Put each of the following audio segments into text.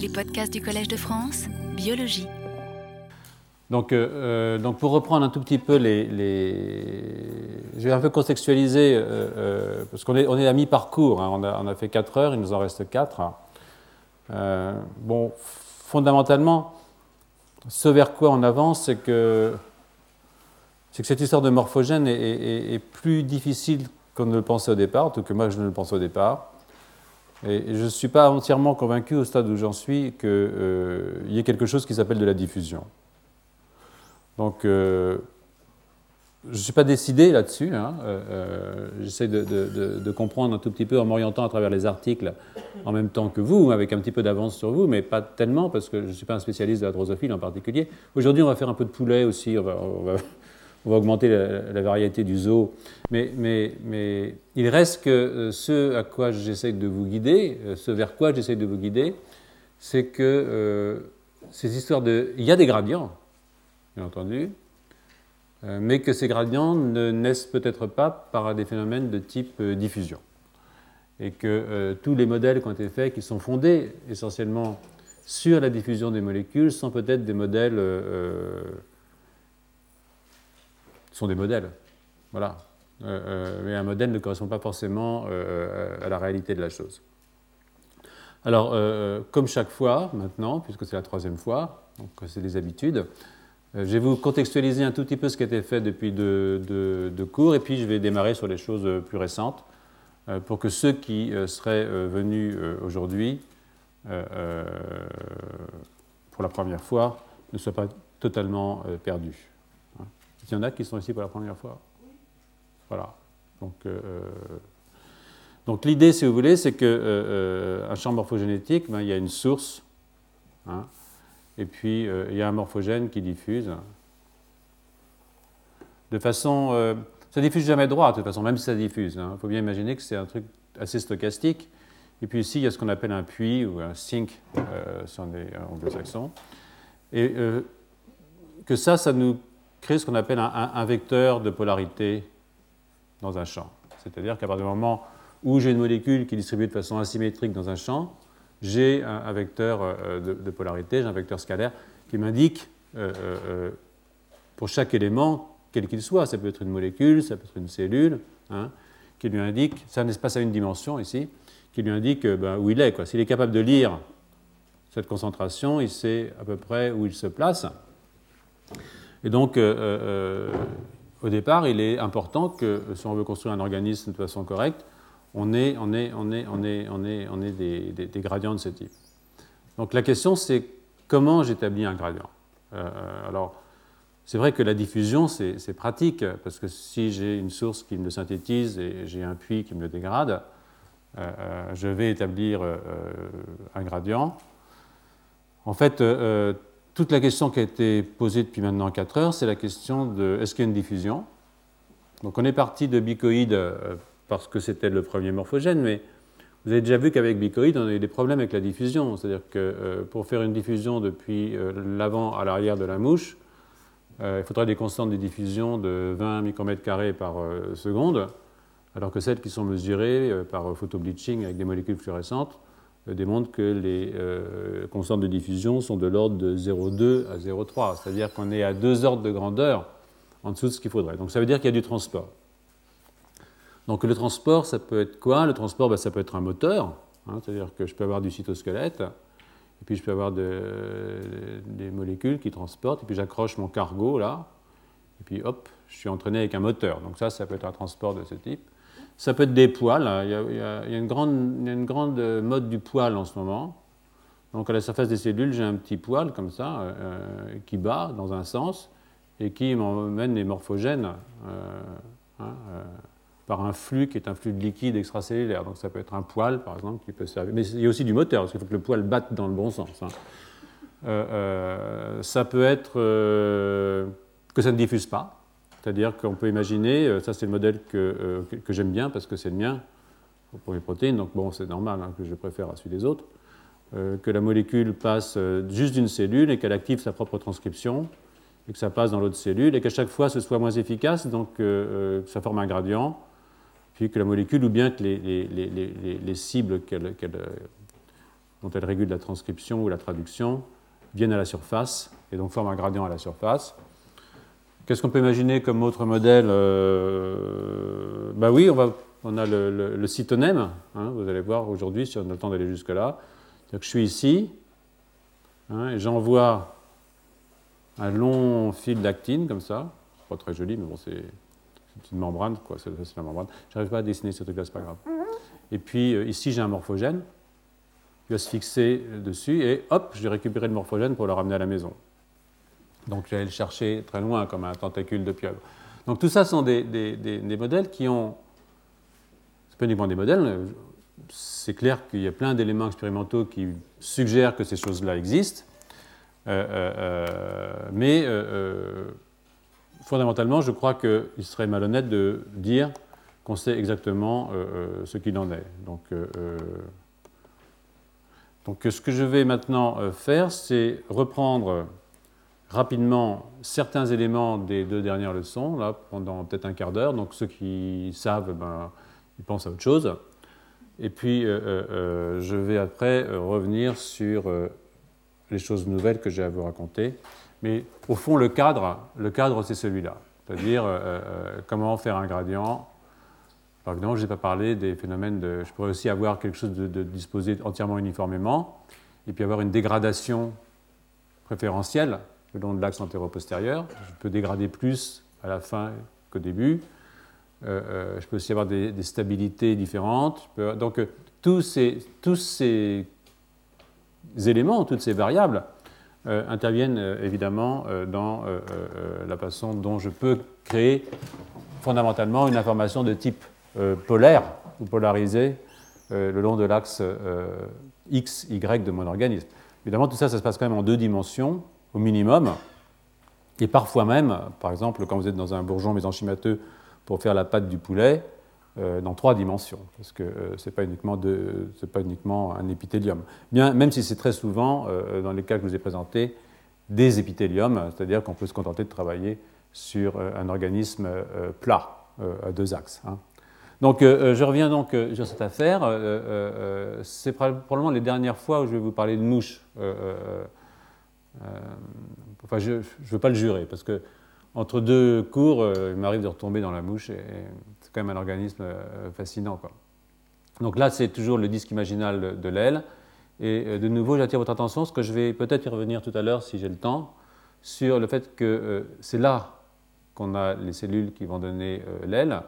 Les podcasts du Collège de France, biologie. Donc, euh, euh, donc pour reprendre un tout petit peu les... Je vais un peu contextualiser, euh, parce qu'on est, on est à mi-parcours, hein. on, a, on, a, fait 4 heures, il nous en reste 4. bon, fondamentalement, ce vers quoi on avance, c'est que, c'est que cette histoire de morphogène est, plus difficile qu'on ne le pensait au départ, en tout cas moi je ne le pensais au départ. Et je ne suis pas entièrement convaincu au stade où j'en suis qu'il euh, y ait quelque chose qui s'appelle de la diffusion. Donc, euh, je ne suis pas décidé là-dessus. Hein. Euh, j'essaie de, comprendre un tout petit peu en m'orientant à travers les articles en même temps que vous, avec un petit peu d'avance sur vous, mais pas tellement parce que je ne suis pas un spécialiste de la drosophile en particulier. Aujourd'hui, on va faire un peu de poulet aussi. On va augmenter la, variété du zoo. Mais, il reste que euh, ce à quoi j'essaie de vous guider, euh, ce vers quoi j'essaie de vous guider, c'est que euh, ces histoires de... Il y a des gradients, bien entendu, mais que ces gradients ne naissent peut-être pas par des phénomènes de type diffusion. Et que tous les modèles qui ont été faits, qui sont fondés essentiellement sur la diffusion des molécules, sont peut-être des modèles sont des modèles. Voilà. Euh, euh, mais un modèle ne correspond pas forcément euh, à la réalité de la chose. Alors, comme chaque fois maintenant, puisque c'est la troisième fois, donc c'est des habitudes, je vais vous contextualiser un tout petit peu ce qui a été fait depuis deux, cours, et puis je vais démarrer sur les choses plus récentes, pour que ceux qui seraient venus aujourd'hui pour la première fois ne soient pas totalement perdus. Il y en a qui sont ici pour la première fois. Voilà. Donc, euh, euh, donc l'idée, si vous voulez, c'est qu'un euh, champ morphogénétique, ben, il y a une source, hein, et puis il y a un morphogène qui diffuse. De façon. ça diffuse jamais droit, de toute façon, même si ça diffuse. Il hein. faut bien imaginer que c'est un truc assez stochastique. Et puis ici, il y a ce qu'on appelle un puits ou un sink sur les anglo-saxons. Et que ça, ça nous créer ce qu'on appelle un, vecteur de polarité dans un champ. C'est-à-dire qu'à partir du moment où j'ai une molécule qui est distribuée de façon asymétrique dans un champ, j'ai un, vecteur euh, de, polarité, j'ai un vecteur scalaire qui m'indique euh, euh, pour chaque élément, quel qu'il soit, ça peut être une molécule, ça peut être une cellule, hein, qui lui indique, c'est un espace à une dimension ici, qui lui indique ben, où il est. S'il est capable de lire cette concentration, il sait à peu près où il se place. Et donc, euh, euh, au départ, il est important que si on veut construire un organisme de façon correcte, on ait, on ait, on ait, on ait, on ait, on ait des, des, gradients de ce type. Donc la question, c'est comment j'établis un gradient? Euh, Alors, c'est vrai que la diffusion, c'est pratique, parce que si j'ai une source qui me le synthétise et j'ai un puits qui me le dégrade, je vais établir un gradient. En fait, toute la question qui a été posée depuis maintenant 4 heures, c'est la question de est-ce qu'il y a une diffusion? Donc on est parti de bicoïdes euh, parce que c'était le premier morphogène, mais vous avez déjà vu qu'avec bicoïdes, on a eu des problèmes avec la diffusion. C'est-à-dire que euh, pour faire une diffusion depuis euh, l'avant à l'arrière de la mouche, il faudrait des constantes de diffusion de 20 micromètres carrés par seconde, alors que celles qui sont mesurées par photobleaching avec des molécules fluorescentes démontre que les euh, constantes de diffusion sont de l'ordre de 0,2 à 0,3, c'est-à-dire qu'on est à deux ordres de grandeur en dessous de ce qu'il faudrait. Donc ça veut dire qu'il y a du transport. Donc le transport, ça peut être quoi? Le transport, ben, ça peut être un moteur, hein, c'est-à-dire que je peux avoir du cytosquelette, et puis je peux avoir des molécules qui transportent, et puis j'accroche mon cargo là, et puis hop, je suis entraîné avec un moteur. Donc ça, ça peut être un transport de ce type. Ça peut être des poils. Hein. Il y a, une, grande, mode du poil en ce moment. Donc à la surface des cellules, j'ai un petit poil comme ça euh, euh, qui bat dans un sens et qui m'emmène les morphogènes euh, hein, par un flux qui est un flux de liquide extracellulaire. Donc ça peut être un poil, par exemple, qui peut servir. Mais il y a aussi du moteur, parce qu'il faut que le poil batte dans le bon sens. Hein. ça peut être que ça ne diffuse pas. C'est-à-dire qu'on peut imaginer, euh, ça c'est le modèle euh, que, j'aime bien parce que c'est le mien pour les protéines, donc bon, c'est normal hein, que je préfère à celui des autres, euh, que la molécule passe juste d'une cellule et qu'elle active sa propre transcription, et que ça passe dans l'autre cellule, et qu'à chaque fois ce soit moins efficace, donc que ça forme un gradient, puis que la molécule, ou bien que les, les, les, les cibles dont elles régulent la transcription ou la traduction, viennent à la surface et donc forment un gradient à la surface. Qu'est-ce qu'on peut imaginer comme autre modèle euh, Bah oui, on, va, on a le, le, cytonème, hein, vous allez voir aujourd'hui si on a le temps d'aller jusque-là. je suis ici, hein, et j'envoie un long fil d'actine comme ça. Pas très joli, mais bon, c'est une membrane, quoi. C'est la membrane. J'arrive pas à dessiner ce truc-là, c'est pas grave. Et puis euh, ici, j'ai un morphogène qui va se fixer dessus, et hop, je vais récupérer le morphogène pour le ramener à la maison. Donc je vais le chercher très loin, comme un tentacule de pieuvre. Donc tout ça sont des, des, modèles qui ont. C'est pas uniquement des modèles, c'est clair qu'il y a plein d'éléments expérimentaux qui suggèrent que ces choses-là existent. Euh, euh, euh, mais fondamentalement, je crois qu'il serait malhonnête de dire qu'on sait exactement ce qu'il en est. Donc, donc, ce que je vais maintenant faire, c'est reprendre rapidement certains éléments des deux dernières leçons, là, pendant peut-être un quart d'heure. Donc, ceux qui savent, ben, ils pensent à autre chose. Et puis, je vais après revenir sur les choses nouvelles que j'ai à vous raconter. Mais au fond, le cadre, le cadre c'est celui-là. C'est-à-dire euh, euh, comment faire un gradient. Par exemple, je n'ai pas parlé des phénomènes de. Je pourrais aussi avoir quelque chose de, disposé entièrement uniformément, et puis avoir une dégradation préférentielle le long de l'axe antéro-postérieur. Je peux dégrader plus à la fin qu'au début. Euh, je peux aussi avoir des, stabilités différentes. donc, tous ces, tous ces éléments, toutes ces variables, euh, interviennent euh, évidemment euh, dans la façon dont je peux créer fondamentalement une information de type polaire ou polarisée le long de l'axe x, y de mon organisme. Évidemment, tout ça, ça se passe quand même en deux dimensions au minimum, et parfois même, par exemple, quand vous êtes dans un bourgeon mésenchymateux pour faire la pâte du poulet, euh, dans trois dimensions, parce que euh, ce n'est pas, pas uniquement un épithélium. Bien, même si c'est très souvent, euh, dans les cas que je vous ai présentés, des épithéliums, c'est-à-dire qu'on peut se contenter de travailler sur un organisme plat, à deux axes. Hein. Donc, je reviens donc sur cette affaire. c'est probablement les dernières fois où je vais vous parler de mouches. Enfin, je ne veux pas le jurer, parce que entre deux cours, il m'arrive de retomber dans la mouche et, c'est quand même un organisme euh, fascinant. Donc là, c'est toujours le disque imaginal de l'aile. Et euh, de nouveau, j'attire votre attention, ce que je vais peut-être y revenir tout à l'heure si j'ai le temps, sur le fait que euh, c'est là qu'on a les cellules qui vont donner l'aile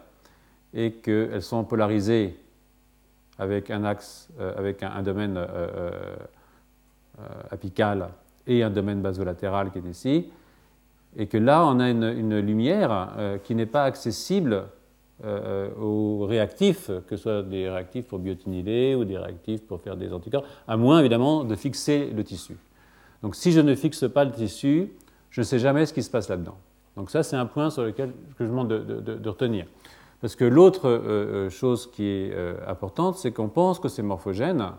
et qu'elles sont polarisées avec un axe, avec un, domaine apical et un domaine basolatéral qui est ici, et que là, on a une, lumière qui n'est pas accessible euh, aux réactifs, que ce soit des réactifs pour biotinylés ou des réactifs pour faire des anticorps, à moins évidemment de fixer le tissu. Donc si je ne fixe pas le tissu, je ne sais jamais ce qui se passe là-dedans. Donc ça, c'est un point sur lequel je demande de, retenir. Parce que l'autre euh, euh, chose qui est importante, c'est qu'on pense que ces morphogènes,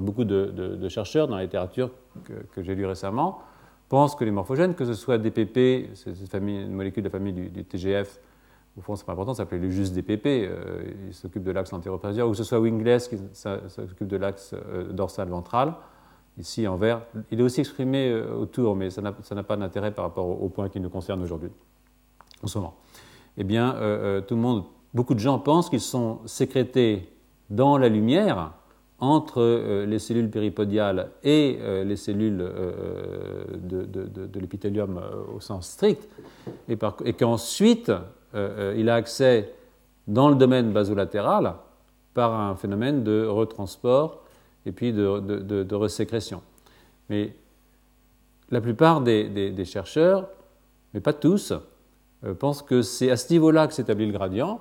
beaucoup de, chercheurs dans la littérature que, j'ai lu récemment, pensent que les morphogènes, que ce soit DPP, cette famille, une molécule de la famille du TGF, au fond, c'est pas important, ça s'appelait juste DPP, euh, il s'occupe de l'axe antéroposterieur, ou que ce soit Wingless qui s'occupe de l'axe euh, dorsal ventral, ici en vert. Il est aussi exprimé euh, autour, mais ça n'a pas d'intérêt par rapport au, point qui nous concerne aujourd'hui, en ce moment. Eh bien, tout le monde, beaucoup de gens pensent qu'ils sont sécrétés dans la lumière entre les cellules péripodiales et les cellules de, de l'épithélium au sens strict, et, qu'ensuite, euh, euh, il a accès dans le domaine basolatéral par un phénomène de retransport et puis de, resécrétion. Mais la plupart des, chercheurs, mais pas tous, euh, pensent que c'est à ce niveau-là que s'établit le gradient.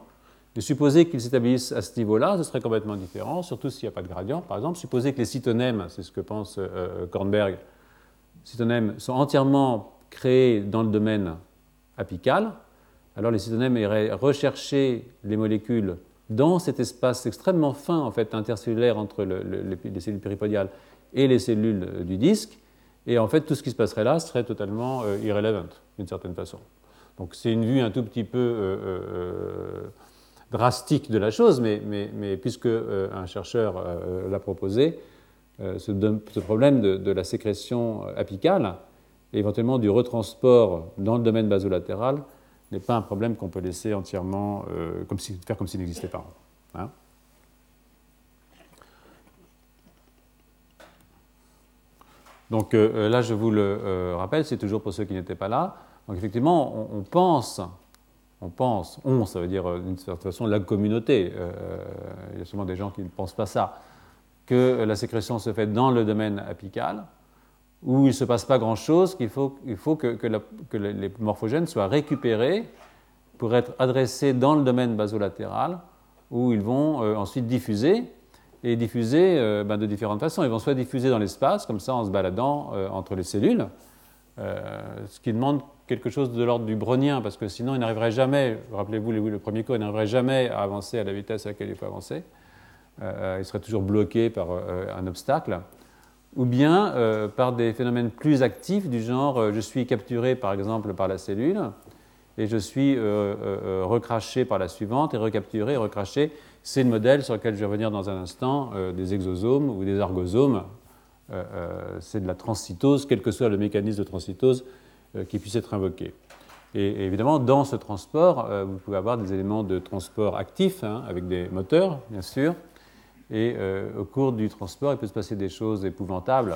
Mais supposer qu'ils s'établissent à ce niveau-là, ce serait complètement différent, surtout s'il n'y a pas de gradient. Par exemple, supposer que les cytonèmes, c'est ce que pense Kornberg, cytonèmes sont entièrement créés dans le domaine apical, alors les cytonèmes iraient rechercher les molécules dans cet espace extrêmement fin, en fait, intercellulaire entre les cellules péripodiales et les cellules euh, du disque, et en fait, tout ce qui se passerait là serait totalement euh, irrelevant, d'une certaine façon. Donc c'est une vue un tout petit peu euh, drastique de la chose, mais, mais, puisque un chercheur l'a proposé, ce, problème de, la sécrétion apicale éventuellement du retransport dans le domaine basolatéral n'est pas un problème qu'on peut laisser entièrement, faire comme s'il n'existait pas. Hein. Donc là, je vous le rappelle, c'est toujours pour ceux qui n'étaient pas là. Donc effectivement, on, pense, on pense, on, ça veut dire euh, d'une certaine façon la communauté, euh, il y a souvent des gens qui ne pensent pas ça, que la sécrétion se fait dans le domaine apical, où il ne se passe pas grand-chose, qu'il faut, il faut que, les morphogènes soient récupérés pour être adressés dans le domaine basolatéral, où ils vont euh, ensuite diffuser, et diffuser ben, de différentes façons. Ils vont soit diffuser dans l'espace, comme ça en se baladant entre les cellules, ce qui demande quelque chose de l'ordre du brownien, parce que sinon il n'arriverait jamais, rappelez-vous le premier cours, il n'arriverait jamais à avancer à la vitesse à laquelle il faut avancer. Euh, il serait toujours bloqué par euh, un obstacle. Ou bien euh, par des phénomènes plus actifs du genre je suis capturé par exemple par la cellule et je suis recraché par la suivante et recapturé recraché. C'est le modèle sur lequel je vais revenir dans un instant des exosomes ou des argosomes. c'est de la transcytose, quel que soit le mécanisme de transcytose, euh, qui puisse être invoqué. Et, évidemment, dans ce transport, euh, vous pouvez avoir des éléments de transport actifs, hein, avec des moteurs, bien sûr. Et euh, au cours du transport, il peut se passer des choses épouvantables,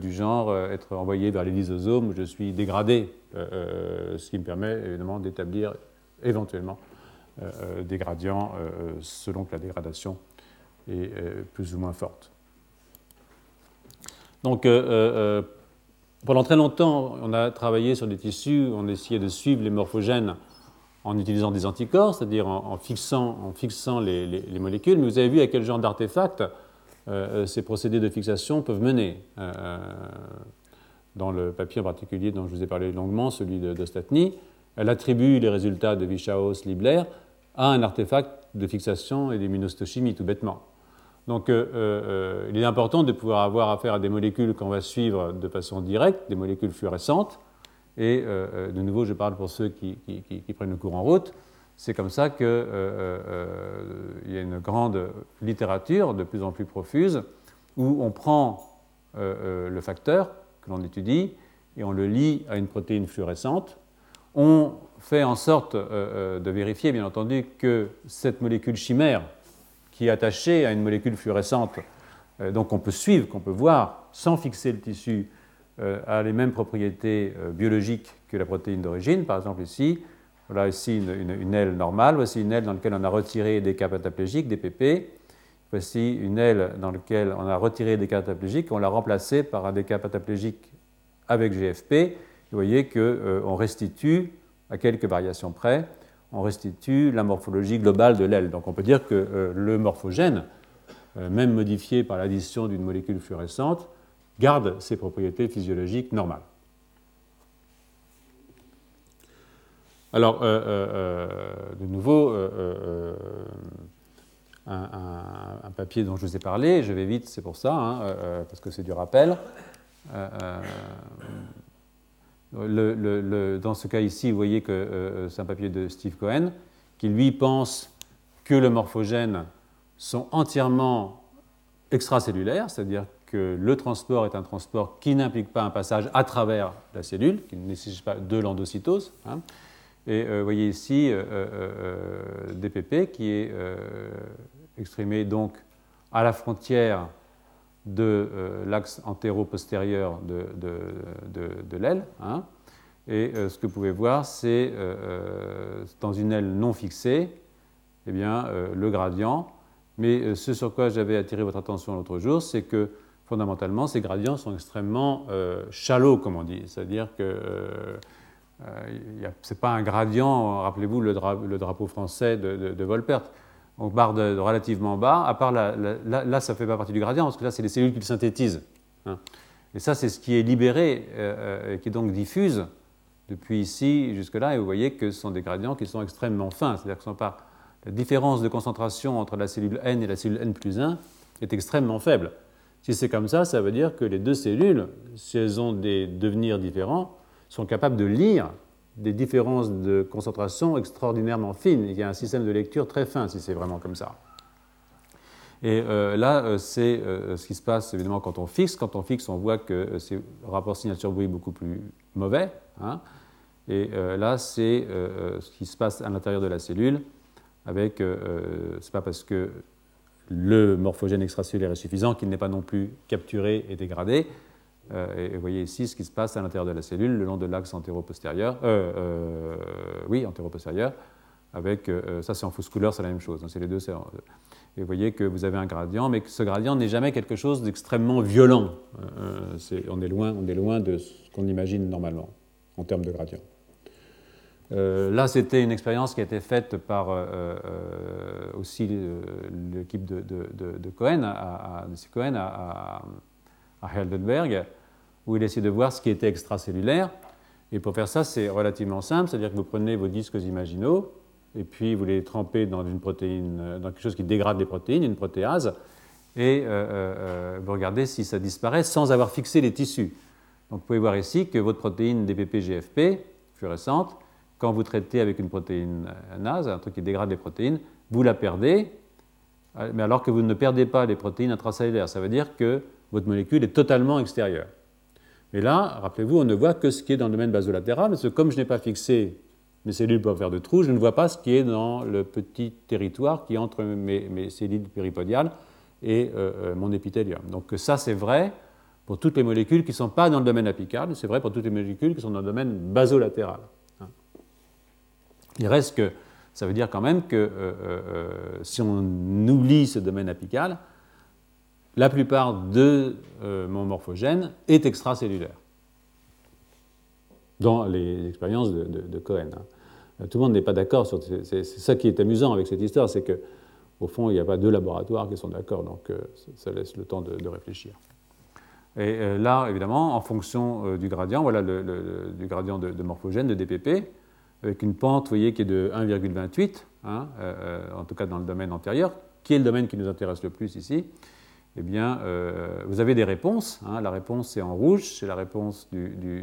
du genre être envoyé vers les lysosomes où je suis dégradé, ce qui me permet évidemment d'établir éventuellement des gradients selon que la dégradation est plus ou moins forte. Donc, pendant très longtemps, on a travaillé sur des tissus, on essayait de suivre les morphogènes en utilisant des anticorps, c'est-à-dire en, fixant, en fixant les, molécules, mais vous avez vu à quel genre d'artefacts euh, ces procédés de fixation peuvent mener. Euh, dans le papier en particulier dont je vous ai parlé longuement, celui de, Statny, elle attribue les résultats de Vichaos-Libler à un artefact de fixation et d'immunostochimie, tout bêtement. Donc euh, euh, il est important de pouvoir avoir affaire à des molécules qu'on va suivre de façon directe, des molécules fluorescentes. Et euh, de nouveau, je parle pour ceux qui, prennent le cours en route. C'est comme ça qu'il y a une grande littérature de plus en plus profuse où on prend le facteur que l'on étudie et on le lie à une protéine fluorescente. On fait en sorte de vérifier, bien entendu, que cette molécule chimère qui est attaché à une molécule fluorescente, euh, donc on peut suivre, qu'on peut voir sans fixer le tissu, euh, a les mêmes propriétés euh, biologiques que la protéine d'origine. Par exemple ici, voilà ici une, aile normale, voici une aile dans laquelle on a retiré des cas pataplégiques, des PP. Voici une aile dans laquelle on a retiré des cas pataplégiques, on l'a remplacé par un déca pataplégique avec GFP. Vous voyez qu'on restitue, à quelques variations près, on restitue la morphologie globale de l'aile. Donc on peut dire que euh, le morphogène, euh, même modifié par l'addition d'une molécule fluorescente, garde ses propriétés physiologiques normales. Alors, euh, de nouveau, un, papier dont je vous ai parlé, je vais vite, c'est pour ça, hein, parce que c'est du rappel dans ce cas ici, vous voyez que euh, c'est un papier de Steve Cohen, qui lui pense que les morphogènes sont entièrement extracellulaires, c'est-à-dire que le transport est un transport qui n'implique pas un passage à travers la cellule, qui ne nécessite pas de l'endocytose. Hein. Et euh, vous voyez ici euh, DPP qui est exprimé donc à la frontière de euh, l'axe antéro-postérieur de, de, l'aile. Hein. Et euh, ce que vous pouvez voir, c'est euh, dans une aile non fixée, eh bien, le gradient. Mais ce sur quoi j'avais attiré votre attention l'autre jour, c'est que fondamentalement, ces gradients sont extrêmement chalots, comme on dit. C'est-à-dire que ce n'est pas un gradient, rappelez-vous le, drapeau français de, de Volpert on part de, relativement bas, à part là, là, ça ne fait pas partie du gradient, parce que là, c'est les cellules qui le synthétisent. Hein. Et ça, c'est ce qui est libéré euh, et qui donc diffuse depuis ici jusque-là, et vous voyez que ce sont des gradients qui sont extrêmement fins, c'est-à-dire que pas, la différence de concentration entre la cellule N et la cellule N plus 1 est extrêmement faible. Si c'est comme ça, ça veut dire que les deux cellules, si elles ont des devenirs différents, sont capables de lire des différences de concentration extraordinairement fines. Il y a un système de lecture très fin si c'est vraiment comme ça. Et là, c'est ce qui se passe évidemment quand on fixe. Quand on fixe, on voit que c'est rapport signature-bruit beaucoup plus mauvais. Hein. Et là, c'est ce qui se passe à l'intérieur de la cellule avec, c'est pas parce que le morphogène extracellulaire est suffisant qu'il n'est pas non plus capturé et dégradé, euh, et vous voyez ici ce qui se passe à l'intérieur de la cellule, le long de l'axe antéro-postérieur, euh, euh, oui, antéro-postérieur, avec, ça c'est en fausse couleur, c'est la même chose, hein, c'est les deux. Et vous voyez que vous avez un gradient, mais que ce gradient n'est jamais quelque chose d'extrêmement violent. on, est loin, on est loin de ce qu'on imagine normalement en termes de gradient. là, c'était une expérience qui a été faite par aussi l'équipe de, de, Cohen, à, Cohen à, à Heidelberg, où il essaie de voir ce qui était extracellulaire. Et pour faire ça, c'est relativement simple, c'est-à-dire que vous prenez vos disques imaginaux, et puis vous les trempez dans une protéine, dans quelque chose qui dégrade les protéines, une protéase, et euh, euh, euh, vous regardez si ça disparaît sans avoir fixé les tissus. Donc vous pouvez voir ici que votre protéine DPP-GFP, fluorescente, quand vous traitez avec une protéine NAS, un truc qui dégrade les protéines, vous la perdez, mais alors que vous ne perdez pas les protéines intracellulaires. Ça veut dire que votre molécule est totalement extérieure. Mais là, rappelez-vous, on ne voit que ce qui est dans le domaine basolatéral, parce que comme je n'ai pas fixé mes cellules pour faire de trous, je ne vois pas ce qui est dans le petit territoire qui est entre mes, cellules péripodiales et euh, euh, mon épithélium. Donc ça, c'est vrai pour toutes les molécules qui ne sont pas dans le domaine apical, c'est vrai pour toutes les molécules qui sont dans le domaine basolatéral. Il reste que, ça veut dire quand même que euh, si on oublie ce domaine apical, la plupart de euh, mon morphogène est extracellulaire, dans les expériences de, Cohen. Hein. Euh, tout le monde n'est pas d'accord sur. C'est ça qui est amusant avec cette histoire, c'est que au fond, il n'y a pas deux laboratoires qui sont d'accord, donc euh, ça laisse le temps de, réfléchir. Et là, évidemment, en fonction du gradient, voilà le, du gradient de, morphogène, de DPP, avec une pente, vous voyez, qui est de 1,28, hein, en tout cas dans le domaine antérieur, qui est le domaine qui nous intéresse le plus ici eh bien, euh, vous avez des réponses. Hein. La réponse est en rouge, c'est la réponse d'une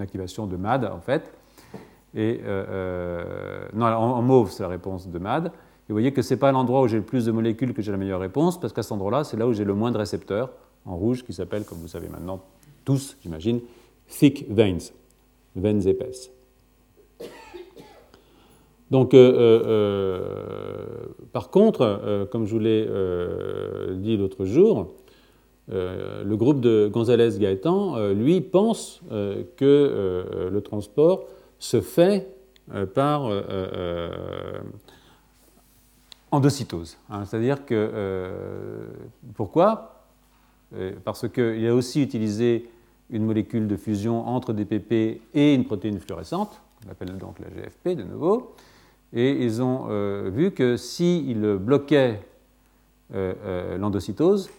activation de MAD, en fait. Et, euh, euh, non, en, mauve, c'est la réponse de MAD. Et vous voyez que ce n'est pas l'endroit où j'ai le plus de molécules que j'ai la meilleure réponse, parce qu'à cet endroit-là, c'est là où j'ai le moins de récepteurs, en rouge, qui s'appellent, comme vous savez maintenant, tous, j'imagine, thick veins, veines épaisses. Donc, euh, euh, euh, par contre, comme je vous l'ai dit l'autre jour, le groupe de González Gaëtan, lui, pense que le transport se fait par endocytose. Hein. C'est-à-dire que. pourquoi? Parce qu'il a aussi utilisé une molécule de fusion entre DPP et une protéine fluorescente, on appelle donc la GFP de nouveau, et ils ont euh, vu que s'ils bloquaient euh, euh, l'endocytose,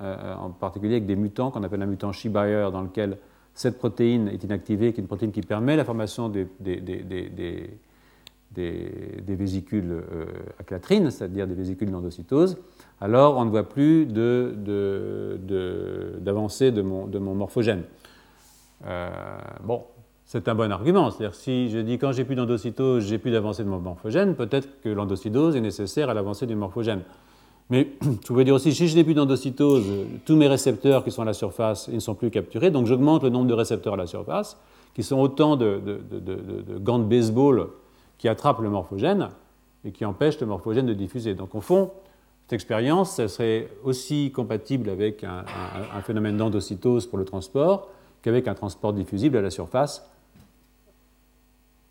en particulier avec des mutants qu'on appelle un mutant She-Bayer, dans lequel cette protéine est inactivée, qui est une protéine qui permet la formation des, des, des, des vésicules aclatrines, c'est-à-dire des vésicules d'endocytose, alors on ne voit plus d'avancée de, mon, morphogène. bon, c'est un bon argument. C'est-à-dire si je dis quand j'ai plus d'endocytose, j'ai plus d'avancée de mon morphogène, peut-être que l'endocytose est nécessaire à l'avancée du morphogène. Mais je pouvais dire aussi, si je n'ai plus d'endocytose, tous mes récepteurs qui sont à la surface ils ne sont plus capturés, donc j'augmente le nombre de récepteurs à la surface, qui sont autant de, gants de baseball qui attrapent le morphogène et qui empêchent le morphogène de diffuser. Donc au fond, cette expérience, ça serait aussi compatible avec un phénomène d'endocytose pour le transport qu'avec un transport diffusible à la surface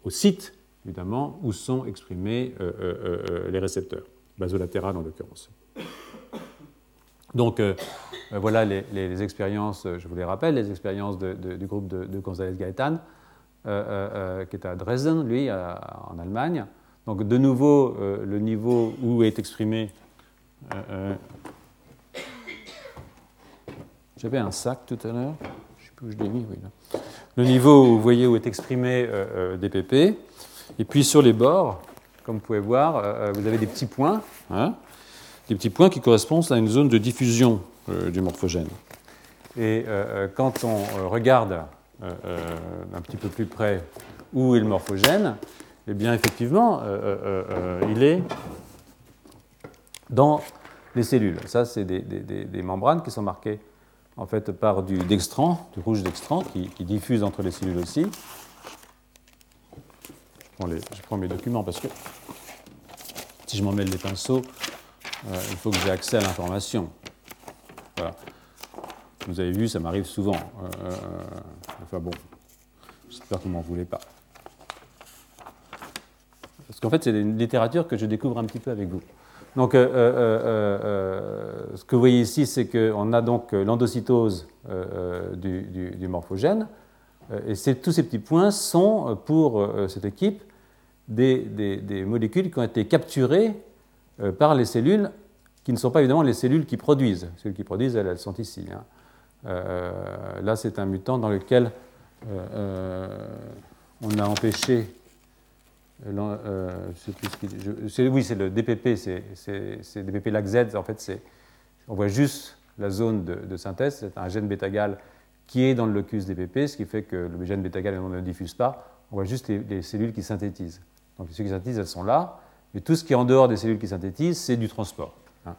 au site, évidemment, où sont exprimés euh, euh, euh, les récepteurs, basolatérales en l'occurrence. Donc, voilà les, expériences, je vous les rappelle, les expériences du groupe de, de González Gaetan, qui est à Dresden, lui, en Allemagne. Donc, de nouveau, le niveau où est exprimé. J'avais un sac tout à l'heure, je ne sais plus où je l'ai mis, oui, là le niveau, vous voyez, où est exprimé euh, euh DPP. Et puis sur les bords, comme vous pouvez voir, euh, vous avez des petits points, hein, des petits points qui correspondent à une zone de diffusion du morphogène. Et quand on regarde un petit peu plus près où est le morphogène, eh bien effectivement, il est dans les cellules. Ça, c'est des, membranes qui sont marquées en fait par du dextran, du rouge dextran, qui, diffuse entre les cellules aussi. Je prends, mes documents parce que si je m'en mêle les pinceaux, euh, il faut que j'ai accès à l'information. Voilà. Vous avez vu, ça m'arrive souvent. Euh, euh, enfin bon, j'espère que vous m'en voulez pas. Parce qu'en fait, c'est une littérature que je découvre un petit peu avec vous. Donc, euh, euh, euh, ce que vous voyez ici, c'est qu'on a donc l'endocytose du, morphogène. et tous ces petits points sont, pour cette équipe, des, molécules qui ont été capturées par les cellules qui ne sont pas évidemment les cellules qui produisent. Les cellules qui produisent, elles, sont ici. Hein. là, c'est un mutant dans lequel on a empêché euh, oui, c'est le DPP, c'est DPP LAC-Z. En fait, on voit juste la zone de, synthèse. C'est un gène bêta-gal qui est dans le locus DPP, ce qui fait que le gène bêta-gal ne diffuse pas. On voit juste les, cellules qui synthétisent. Donc les cellules qui synthétisent, elles sont là. Mais tout ce qui est en dehors des cellules qui synthétisent, c'est du transport. Hein.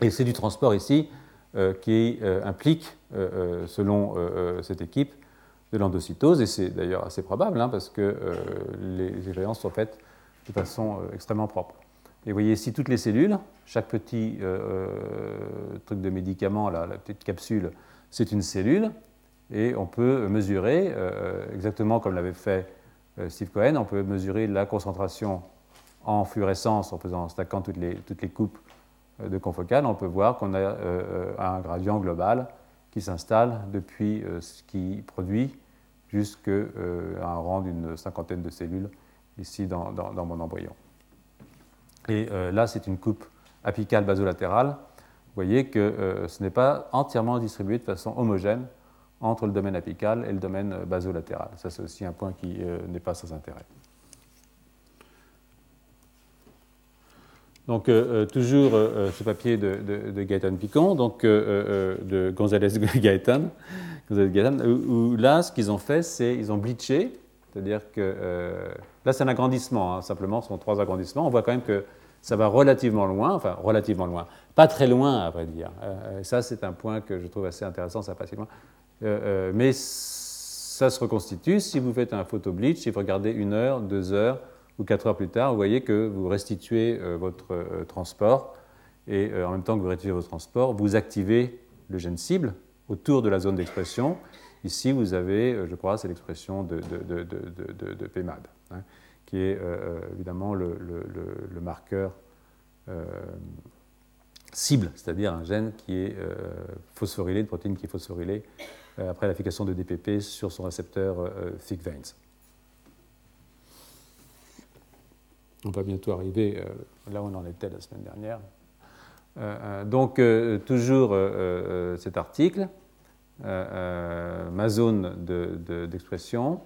Et c'est du transport ici euh, qui euh, implique, selon cette équipe, de l'endocytose, et c'est d'ailleurs assez probable, hein, parce que euh, les expériences sont faites de façon euh, extrêmement propre. Et vous voyez ici toutes les cellules, chaque petit euh, truc de médicament, la petite capsule, c'est une cellule, et on peut mesurer, exactement comme l'avait fait Steve Cohen, on peut mesurer la concentration en fluorescence en faisant, stackant toutes les, toutes les coupes de confocale, on peut voir qu'on a un gradient global qui s'installe depuis ce qui produit jusqu'à euh, un rang d'une cinquantaine de cellules ici dans, mon embryon. Et euh, là, c'est une coupe apicale basolatérale. Vous voyez que euh, ce n'est pas entièrement distribué de façon homogène entre le domaine apical et le domaine basolatéral. Ça, c'est aussi un point qui n'est pas sans intérêt. Donc, toujours ce papier de, de, de Gaëtan Picon, donc de González Gaëtan, où, là, ce qu'ils ont fait, c'est ils ont bleaché, c'est-à-dire que euh, là, c'est un agrandissement, hein, simplement, ce sont trois agrandissements. On voit quand même que ça va relativement loin, enfin relativement loin, pas très loin à vrai dire. Euh, ça, c'est un point que je trouve assez intéressant, ça passe loin. Euh, mais ça se reconstitue si vous faites un photo bleach, si vous regardez une heure, deux heures ou quatre heures plus tard, vous voyez que vous restituez votre transport et en même temps que vous restituez votre transport, vous activez le gène cible, autour de la zone d'expression. Ici, vous avez, euh, je crois, c'est l'expression de, de, hein, qui est euh, euh, évidemment le, marqueur cible, c'est-à-dire un gène qui est phosphorylé, une protéine qui est phosphorylée après l'application de DPP sur son récepteur thick veins. On va bientôt arriver là où on en était la semaine dernière. donc, toujours cet article. Euh, euh, ma zone d'expression.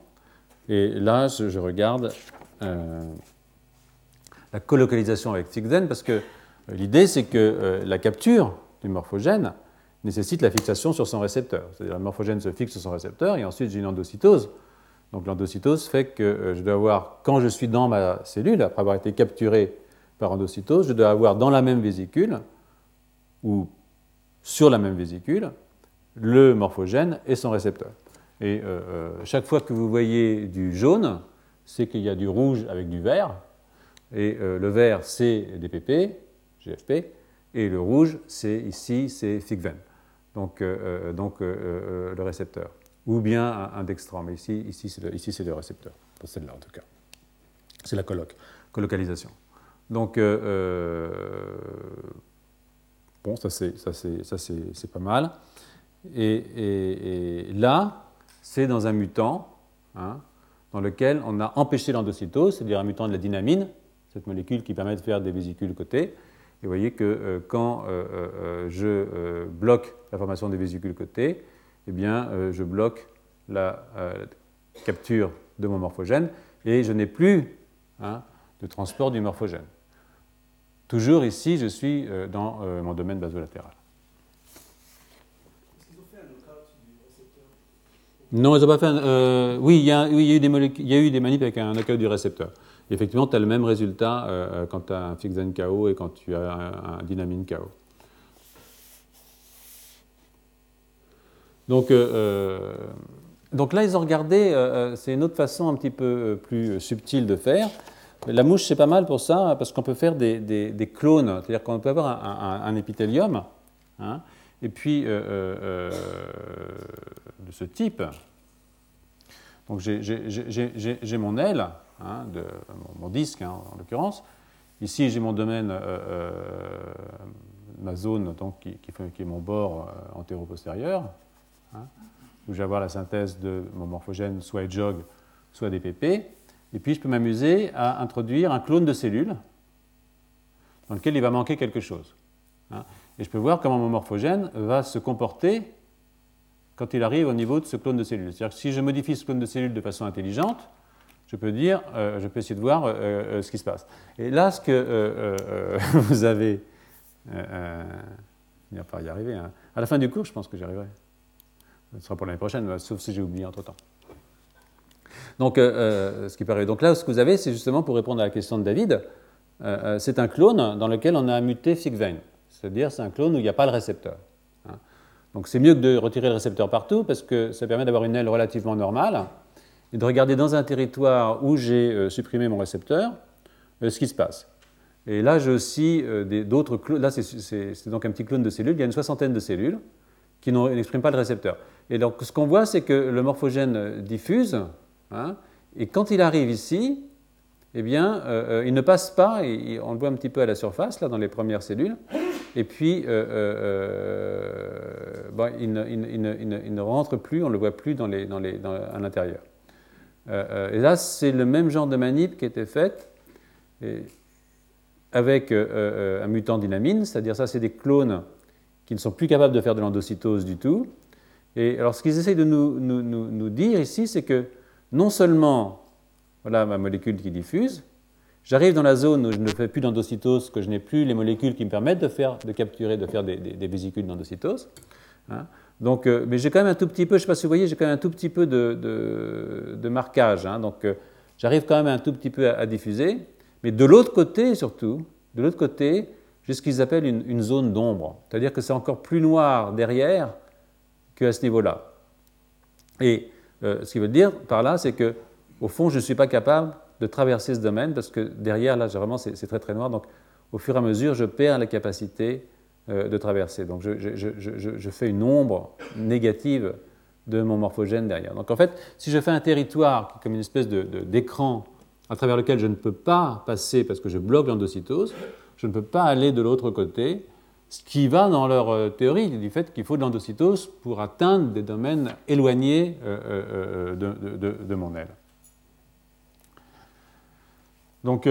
et là, je, regarde euh, la colocalisation avec Fixen parce que l'idée, c'est que la capture du morphogène nécessite la fixation sur son récepteur. C'est-à-dire le morphogène se fixe sur son récepteur et ensuite j'ai une endocytose. Donc l'endocytose fait que je dois avoir, quand je suis dans ma cellule, après avoir été capturé par endocytose, je dois avoir dans la même vésicule ou sur la même vésicule le morphogène et son récepteur. Et euh, euh, chaque fois que vous voyez du jaune, c'est qu'il y a du rouge avec du vert. Et euh, le vert, c'est DPP, GFP, et le rouge, c'est ici, c'est FIGVEN, donc, donc le récepteur. Ou bien un, dextran, mais ici, ici c'est le, récepteur, pour celle-là en tout cas. C'est la colocalisation. Donc, bon, ça c'est pas mal. Et, là, c'est dans un mutant hein, dans lequel on a empêché l'endocytose, c'est-à-dire un mutant de la dynamine, cette molécule qui permet de faire des vésicules côté. Et vous voyez que euh, quand euh, euh, je bloque la formation des vésicules côté, eh bien, je bloque la capture de mon morphogène et je n'ai plus hein, de transport du morphogène. Toujours ici, je suis dans mon domaine basolatéral. Non, ils n'ont pas fait. Euh, oui, il y, a, eu des des manips avec un knockout du récepteur. effectivement, tu as le même résultat quand tu as un fixen KO et quand tu as un, dynamine KO. Donc, donc là, ils ont regardé, c'est une autre façon un petit peu plus subtile de faire. La mouche, c'est pas mal pour ça, parce qu'on peut faire des, clones, c'est-à-dire qu'on peut avoir un, épithélium, hein, et puis euh, euh, euh, de ce type. Donc j'ai mon aile, hein, mon, disque hein, en l'occurrence. Ici, j'ai mon domaine, ma zone donc, qui, est mon bord antéro-postérieur, où je vais avoir la synthèse de mon morphogène, soit jog, soit DPP. Et puis je peux m'amuser à introduire un clone de cellules dans lequel il va manquer quelque chose. Hein. Et je peux voir comment mon morphogène va se comporter quand il arrive au niveau de ce clone de cellules. C'est-à-dire que si je modifie ce clone de cellules de façon intelligente, je peux dire, euh, je peux essayer de voir euh, euh, ce qui se passe. Et là, ce que vous avez, il n'y a pas y arriver. Hein. À la fin du cours, je pense que j'y arriverai. Ce sera pour l'année prochaine, sauf si j'ai oublié entre-temps. Donc, euh, euh, ce qui paraît. Donc là, ce que vous avez, c'est justement pour répondre à la question de David, c'est un clone dans lequel on a muté Figvein. C'est-à-dire, c'est un clone où il n'y a pas le récepteur. Hein. Donc, c'est mieux que de retirer le récepteur partout parce que ça permet d'avoir une aile relativement normale et de regarder dans un territoire où j'ai supprimé mon récepteur ce qui se passe. Et là, j'ai aussi d'autres clones. Là, c'est donc un petit clone de cellules. Il y a une soixantaine de cellules qui n'expriment pas le récepteur. Et donc, ce qu'on voit, c'est que le morphogène diffuse, Hein. et quand il arrive ici, eh bien, euh, euh, il ne passe pas, on le voit un petit peu à la surface, là, dans les premières cellules, et puis il, ne, rentre plus, on ne le voit plus à l'intérieur. Euh, et là, c'est le même genre de manip qui été faite avec un mutant dynamine, c'est-à-dire ça, c'est des clones qui ne sont plus capables de faire de l'endocytose du tout. Et alors, ce qu'ils essayent de nous dire ici, c'est que non seulement voilà ma molécule qui diffuse, j'arrive dans la zone où je ne fais plus d'endocytose, que je n'ai plus les molécules qui me permettent de, faire, de capturer, de faire des, vésicules d'endocytose. Hein. Donc, euh, mais j'ai quand même un tout petit peu, je ne sais pas si vous voyez, j'ai quand même un tout petit peu de, marquage. Hein. donc, euh, j'arrive quand même un tout petit peu à, diffuser. Mais de l'autre côté, surtout, de l'autre côté, j'ai ce qu'ils appellent une, une zone d'ombre. C'est-à-dire que c'est encore plus noir derrière qu'à ce niveau-là. Et euh, ce qui veut dire par là, c'est que au fond, je ne suis pas capable de traverser ce domaine parce que derrière, là, vraiment, c'est très très noir. Donc, au fur et à mesure, je perds la capacité euh, de traverser. Donc, je, fais une ombre négative de mon morphogène derrière. Donc, en fait, si je fais un territoire comme une espèce d'écran à travers lequel je ne peux pas passer parce que je bloque l'endocytose, je ne peux pas aller de l'autre côté, ce qui va dans leur euh, théorie du fait qu'il faut de l'endocytose pour atteindre des domaines éloignés euh, euh, de, mon aile. Donc,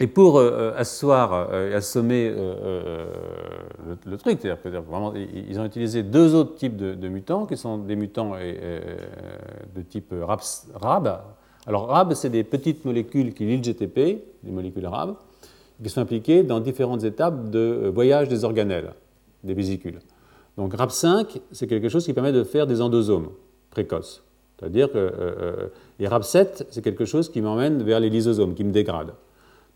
et pour asseoir et assommer le, truc, c'est-à-dire vraiment, ils ont utilisé deux autres types de, mutants, qui sont des mutants de type RAB. Alors, RAB, c'est des petites molécules qui lient le GTP, des molécules RAB qui sont impliqués dans différentes étapes de euh, voyage des organelles, des vésicules. Donc RAP5, c'est quelque chose qui permet de faire des endosomes précoces. C'est-à-dire que, euh, euh, et RAP7, c'est quelque chose qui m'emmène vers les lysosomes, qui me dégrade.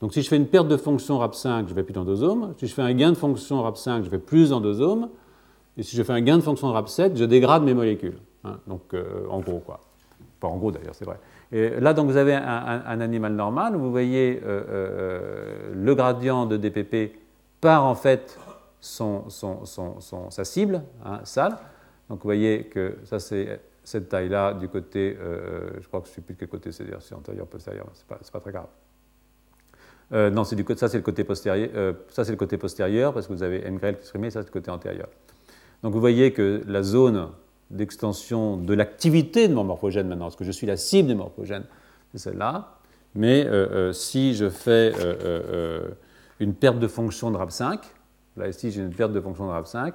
Donc si je fais une perte de fonction RAP5, je vais plus d'endosomes. Si je fais un gain de fonction RAP5, je vais plus d'endosomes. Et si je fais un gain de fonction RAP7, je dégrade mes molécules. Hein. donc en gros, quoi. Pas en gros d'ailleurs, c'est vrai là, donc, vous avez un, animal normal, vous voyez euh, euh, le gradient de DPP par en fait son, sa cible, hein, sale. Donc vous voyez que ça c'est cette taille-là du côté, euh, je crois que je ne sais plus de quel côté c'est, c'est antérieur, postérieur, c'est pas, pas très grave. non, c'est du, ça c'est le côté postérieur, ça c'est le côté postérieur parce que vous avez MGRL qui se ça c'est le côté antérieur. Donc vous voyez que la zone d'extension de l'activité de mon morphogène maintenant, parce que je suis la cible du morphogène, c'est celle-là. Mais euh, euh, si je fais euh, une perte de fonction de RAP5, là ici j'ai une perte de fonction de RAP5,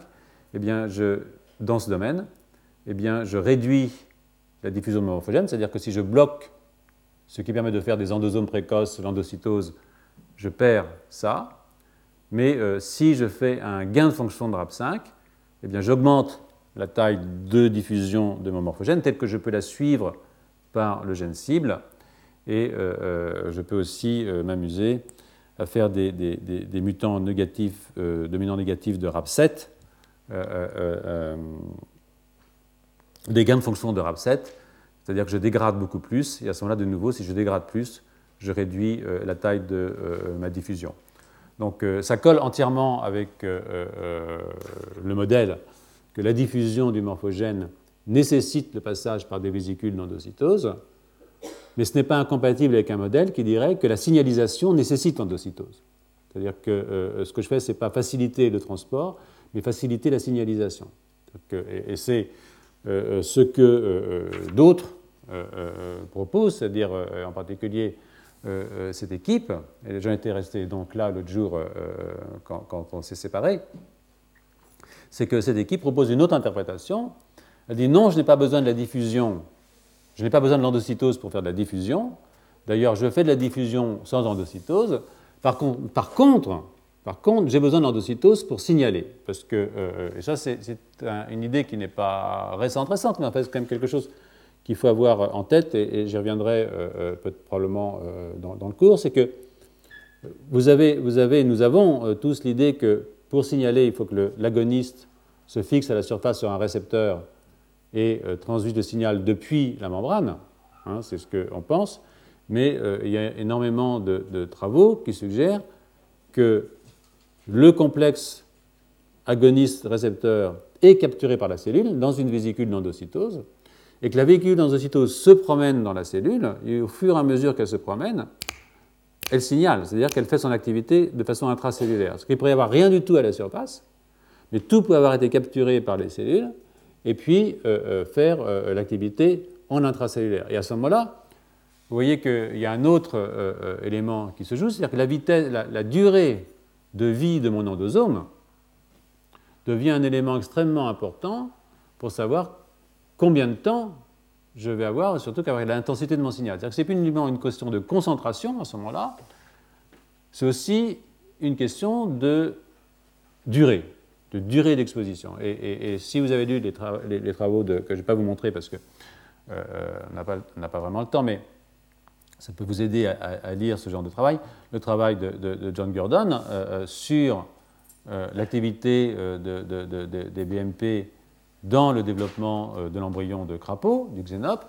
eh bien je, dans ce domaine, eh bien je réduis la diffusion de mon morphogène, c'est-à-dire que si je bloque ce qui permet de faire des endosomes précoces, l'endocytose, je perds ça. Mais si je fais un gain de fonction de RAP5, eh bien j'augmente la taille de diffusion de mon morphogène, telle que je peux la suivre par le gène cible, Et je peux aussi m'amuser à faire des, mutants négatifs, dominants négatifs de RAP7, des gains de fonctions de RAP7, c'est-à-dire que je dégrade beaucoup plus, et à ce moment-là, de nouveau, si je dégrade plus, je réduis la taille de ma diffusion. Donc ça colle entièrement avec le modèle que la diffusion du morphogène nécessite le passage par des vésicules d'endocytose, mais ce n'est pas incompatible avec un modèle qui dirait que la signalisation nécessite l'endocytose. C'est-à-dire que euh, ce que je fais, ce n'est pas faciliter le transport, mais faciliter la signalisation. et, c'est euh, ce que euh, d'autres proposent, c'est-à-dire en particulier cette équipe, et les gens étaient restés donc là l'autre jour quand, on s'est séparés, c'est que cette équipe propose une autre interprétation. Elle dit non, je n'ai pas besoin de la diffusion, je n'ai pas besoin de l'endocytose pour faire de la diffusion. D'ailleurs, je fais de la diffusion sans endocytose. Par contre, par contre, j'ai besoin de l'endocytose pour signaler. Parce que, euh, et ça, c'est une idée qui n'est pas récente, récente, mais en fait, c'est quand même quelque chose qu'il faut avoir en tête, et, j'y reviendrai euh, euh, probablement dans, le cours, c'est que vous avez, vous avez, nous avons tous l'idée que pour signaler, il faut que l'agoniste se fixe à la surface sur un récepteur et euh, transduise le signal depuis la membrane. Hein, c'est ce qu'on pense. Mais euh, il y a énormément de, travaux qui suggèrent que le complexe agoniste-récepteur est capturé par la cellule dans une vésicule d'endocytose et que la vésicule d'endocytose se promène dans la cellule et au fur et à mesure qu'elle se promène, elle signale, c'est-à-dire qu'elle fait son activité de façon intracellulaire. Ce qui pourrait y avoir rien du tout à la surface, mais tout peut avoir été capturé par les cellules et puis euh, euh, faire euh, l'activité en intracellulaire. Et à ce moment-là, vous voyez qu'il y a un autre élément qui se joue, c'est-à-dire que la, vitesse, la, durée de vie de mon endosome devient un élément extrêmement important pour savoir combien de temps je vais avoir, surtout qu'avec l'intensité de mon signal. C'est-à-dire que ce n'est plus uniquement une question de concentration à ce moment-là, c'est aussi une question de durée, de durée d'exposition. Et, si vous avez lu les, travaux que je ne vais pas vous montrer parce qu'on euh, n'a pas, vraiment le temps, mais ça peut vous aider à, lire ce genre de travail, le travail de, John Gurdon euh, euh, sur l'activité des BMP dans le développement euh, de l'embryon de crapaud, du xénope,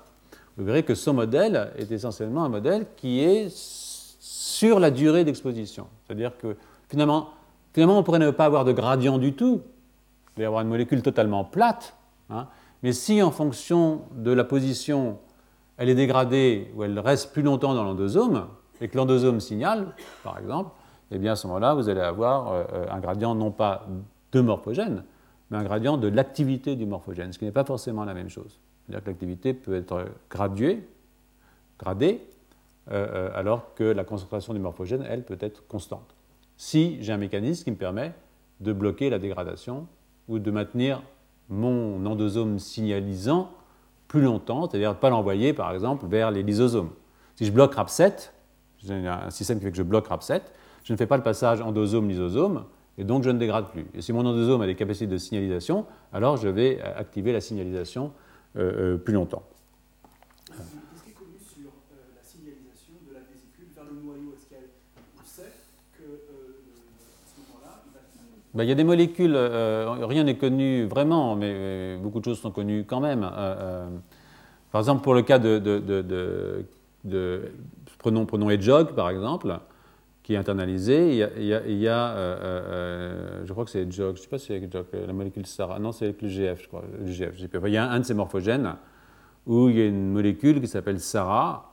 vous verrez que ce modèle est essentiellement un modèle qui est sur la durée d'exposition. C'est-à-dire que finalement, finalement, on pourrait ne pas avoir de gradient du tout, il y avoir une molécule totalement plate, hein, mais si en fonction de la position, elle est dégradée ou elle reste plus longtemps dans l'endosome, et que l'endosome signale, par exemple, eh bien à ce moment-là, vous allez avoir euh, un gradient non pas de morphogène, mais un gradient de l'activité du morphogène, ce qui n'est pas forcément la même chose. C'est-à-dire que l'activité peut être graduée, gradée, euh, euh, alors que la concentration du morphogène, elle, peut être constante. Si j'ai un mécanisme qui me permet de bloquer la dégradation ou de maintenir mon endosome signalisant plus longtemps, c'est-à-dire pas l'envoyer par exemple vers les lysosomes. Si je bloque RAP7, j'ai un système qui fait que je bloque RAP7, je ne fais pas le passage endosome-lysosome, et donc je ne dégrade plus. Et si mon endosome a des capacités de signalisation, alors je vais euh, activer la signalisation euh, euh, plus longtemps. Qu'est-ce qui est connu sur la signalisation de la vésicule vers le noyau Est-ce qu'on sait que ce moment-là, il va... Ben, il y a des molécules, rien n'est connu vraiment, mais beaucoup de choses sont connues quand même. par exemple, pour le cas de, prenons, prenons Edjog, par exemple, qui est internalisé. Il y a, euh, euh, euh, je crois que c'est JOG, je ne sais pas si c'est JOG, la molécule SARA, non, c'est avec l'UGF, je crois. il y a un de ces morphogènes où il y a une molécule qui s'appelle SARA,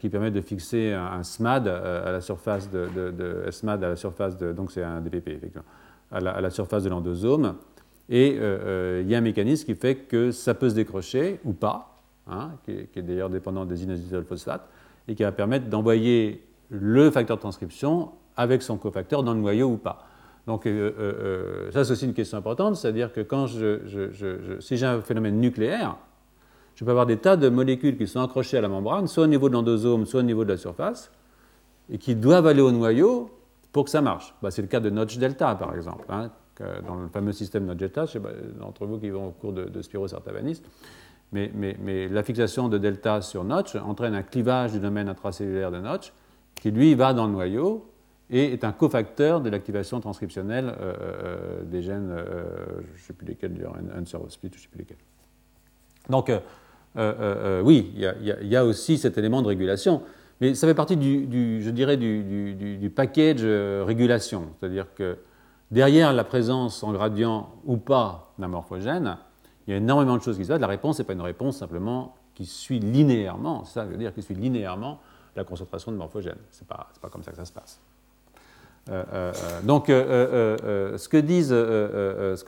qui permet de fixer un, SMAD à la surface de, SMAD à la surface de, donc c'est un DPP à la, surface de l'endosome. Et il y a un mécanisme qui fait que ça peut se décrocher ou pas, hein, qui, est, d'ailleurs dépendant des inositol phosphates, et qui va permettre d'envoyer le facteur de transcription avec son cofacteur dans le noyau ou pas. Donc euh, euh, euh, ça c'est aussi une question importante, c'est-à-dire que quand je, si j'ai un phénomène nucléaire, je peux avoir des tas de molécules qui sont accrochées à la membrane, soit au niveau de l'endosome, soit au niveau de la surface, et qui doivent aller au noyau pour que ça marche. Bah, c'est le cas de Notch delta par exemple, hein, dans le fameux système Notch delta, je sais pas d'entre vous qui vont au cours de, de Spiro Sartavanis, mais, la fixation de delta sur notch entraîne un clivage du domaine intracellulaire de notch qui, lui, va dans le noyau et est un cofacteur de l'activation transcriptionnelle euh, euh, des gènes, euh, je ne sais plus lesquels, un servo split, je ne sais plus lesquels. Donc, oui, il y, a aussi cet élément de régulation, mais ça fait partie du, je dirais, du, package régulation, c'est-à-dire que derrière la présence en gradient ou pas d'un morphogène, il y a énormément de choses qui se passent. La réponse n'est pas une réponse simplement qui suit linéairement, c'est ça veux dire, qui suit linéairement la concentration de morphogènes. Ce n'est pas, pas, comme ça que ça se passe. Euh, euh, euh, donc, ce, que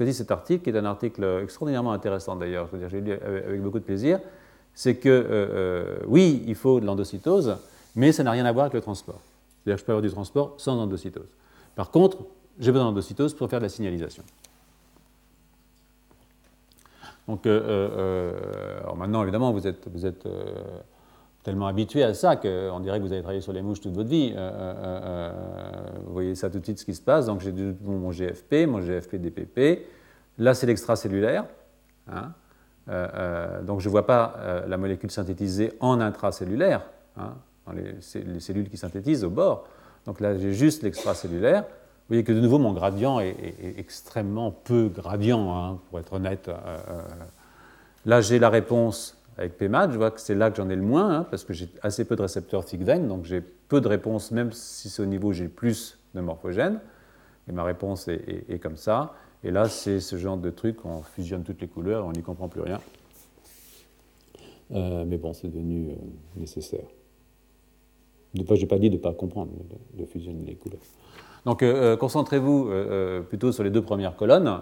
dit cet article, qui est un article extraordinairement intéressant d'ailleurs, j'ai lu avec beaucoup de plaisir, c'est que oui, il faut de l'endocytose, mais ça n'a rien à voir avec le transport. C'est-à-dire que je peux avoir du transport sans endocytose. Par contre, j'ai besoin d'endocytose pour faire de la signalisation. Donc, maintenant, évidemment, vous êtes tellement habitué à ça qu'on dirait que vous avez travaillé sur les mouches toute votre vie. Euh, euh, euh, vous voyez ça tout de suite ce qui se passe. Donc j'ai mon GFP, mon GFP-DPP. Là, c'est l'extracellulaire. Hein. donc je ne vois pas la molécule synthétisée en intracellulaire, hein, dans les, cellules qui synthétisent au bord. Donc là, j'ai juste l'extracellulaire. Vous voyez que de nouveau, mon gradient est, extrêmement peu gradient, hein, pour être honnête. là, j'ai la réponse avec PMAT, je vois que c'est là que j'en ai le moins, hein, parce que j'ai assez peu de récepteurs thick vein, donc j'ai peu de réponses, même si c'est au niveau où j'ai plus de morphogènes. Et ma réponse est, comme ça. Et là, c'est ce genre de truc, on fusionne toutes les couleurs, on n'y comprend plus rien. Euh, mais bon, c'est devenu euh, nécessaire. De je n'ai pas dit de ne pas comprendre, mais de, fusionner les couleurs. Donc, euh, concentrez-vous plutôt sur les deux premières colonnes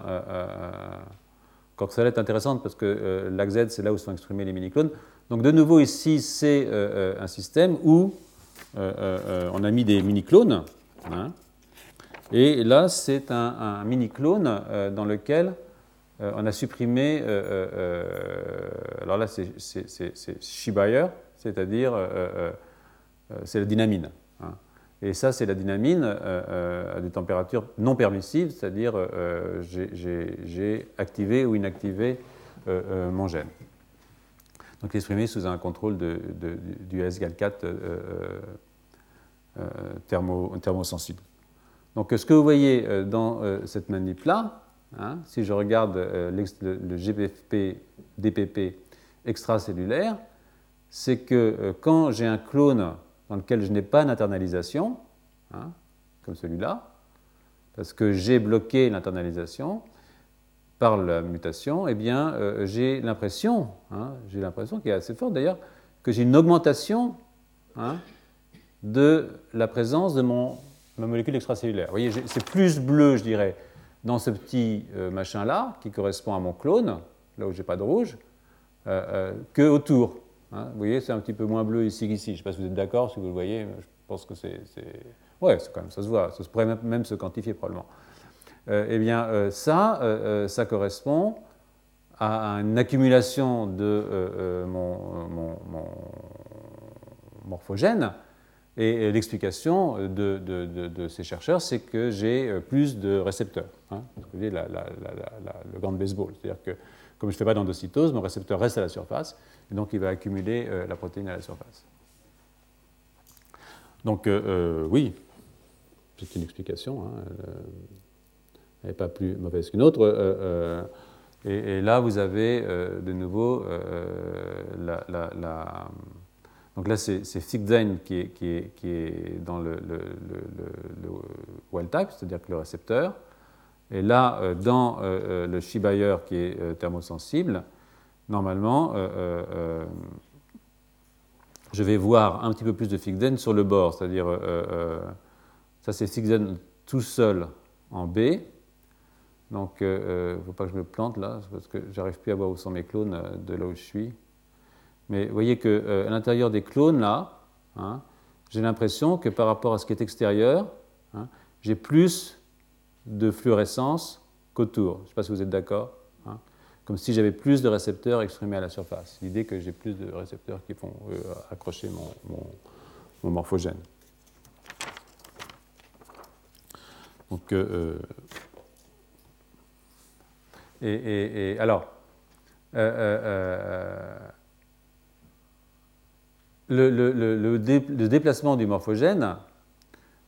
ça est intéressante parce que euh, l'AXZ, c'est là où sont exprimés les mini-clones. Donc de nouveau ici, c'est euh, euh, un système où on a mis des mini-clones. Hein. et là, c'est un, mini-clone dans lequel on a supprimé... alors là, c'est Shibayer, c'est-à-dire c'est la dynamine. Et ça, c'est la dynamine euh, euh, à des températures non permissives, c'est-à-dire euh, j'ai activé ou inactivé mon gène. Donc exprimé sous un contrôle de, du SGAL4 thermo, thermosensible. Donc ce que vous voyez dans cette manip-là, hein, si je regarde le, le GPP, DPP extracellulaire, c'est que quand j'ai un clone dans lequel je n'ai pas d'internalisation, hein, comme celui-là, parce que j'ai bloqué l'internalisation par la mutation, eh bien, euh, j'ai l'impression, hein, j'ai l'impression qui est assez forte d'ailleurs, que j'ai une augmentation hein, de la présence de mon, ma molécule extracellulaire. Vous voyez, c'est plus bleu, je dirais, dans ce petit euh, machin-là, qui correspond à mon clone, là où j'ai pas de rouge, euh, que autour. Hein. vous voyez, c'est un petit peu moins bleu ici qu'ici. Je ne sais pas si vous êtes d'accord, si vous le voyez. Je pense que c'est. Ouais, quand même, ça se voit. Ça pourrait même se quantifier probablement. Euh, eh bien, euh, ça, euh, ça correspond à une accumulation de mon, morphogène. Et, l'explication de, de, ces chercheurs, c'est que j'ai plus de récepteurs. Hein, vous voyez le gant de baseball. C'est-à-dire que comme je ne fais pas d'endocytose, mon récepteur reste à la surface, et donc il va accumuler euh, la protéine à la surface. Donc euh, euh, oui, c'est une explication, hein, elle n'est pas plus mauvaise qu'une autre. Et, là, vous avez de nouveau la, Donc là, c'est Figden qui est, dans le, le, c'est-à-dire que le récepteur. Et là, euh, dans euh, euh, le Shibayer qui est thermosensible, normalement, je vais voir un petit peu plus de Figden sur le bord, c'est-à-dire, ça c'est Figden tout seul en B. Donc, il ne faut pas que je me plante là, parce que j'arrive plus à voir où sont mes clones de là où je suis. Mais vous voyez qu'à l'intérieur des clones là, hein, j'ai l'impression que par rapport à ce qui est extérieur, hein, j'ai plus de fluorescence qu'autour. Je ne sais pas si vous êtes d'accord. Hein. Comme si j'avais plus de récepteurs exprimés à la surface. L'idée que j'ai plus de récepteurs qui font euh, accrocher mon, morphogène. Donc, euh, euh, et, alors, le, déplacement du morphogène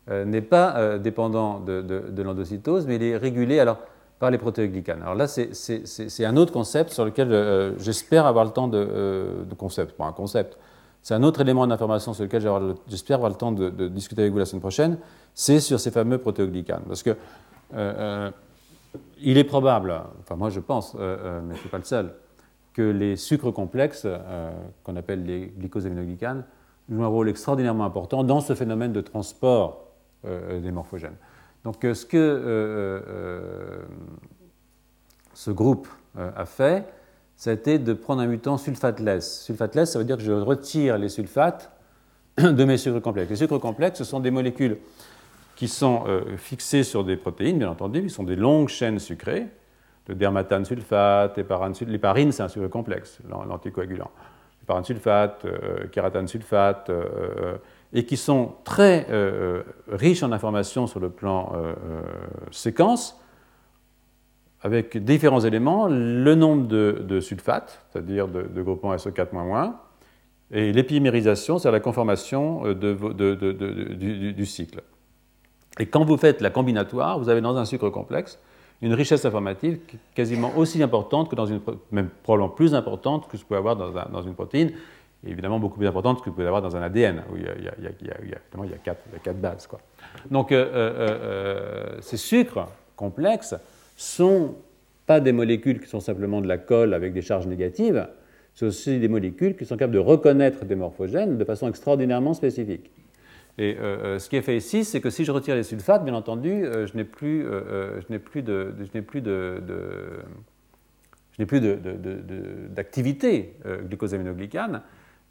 n'est pas dépendant de, l'endocytose, mais il est régulé alors, par les protéoglycanes. Alors là, c'est un autre concept sur lequel j'espère avoir le temps de, concept, un concept, c'est un autre élément d'information sur lequel j'espère avoir le temps de, discuter avec vous la semaine prochaine, c'est sur ces fameux protéoglycanes. Parce que euh, euh, il est probable, enfin moi je pense, euh, mais je ne suis pas le seul, que les sucres complexes, qu'on appelle les glycosaminoglycanes, jouent un rôle extraordinairement important dans ce phénomène de transport des morphogènes. Donc ce que ce groupe a fait, été de prendre un mutant sulfateless. Sulfateless, ça veut dire que je retire les sulfates de mes sucres complexes. Les sucres complexes, ce sont des molécules qui sont euh, fixées sur des protéines, bien entendu, ils sont des longues chaînes sucrées, de dermatane sulfate, sulfate. L'héparine, c'est un sucre complexe, l'anticoagulant. Héparane sulfate, euh, kératane sulfate, euh, et qui sont très riches en informations sur le plan séquence, avec différents éléments, le nombre de, sulfates, c'est-à-dire de, groupements SO4-, et l'épimérisation, c'est la conformation euh, du, cycle. Et quand vous faites la combinatoire, vous avez dans un sucre complexe une richesse informative quasiment aussi importante que dans une, même probablement plus importante que ce que vous pouvez avoir dans, une protéine, et évidemment beaucoup plus importante que ce que vous pouvez avoir dans un ADN, où il y a, il quatre, bases. Quoi. Donc euh, euh, ces sucres complexes sont pas des molécules qui sont simplement de la colle avec des charges négatives, c'est aussi des molécules qui sont capables de reconnaître des morphogènes de façon extraordinairement spécifique. Et euh, euh, ce qui est fait ici, c'est que si je retire les sulfates, bien entendu, euh, je n'ai plus, je n'ai plus de, de, je n'ai plus d'activité glucosaminoglycane.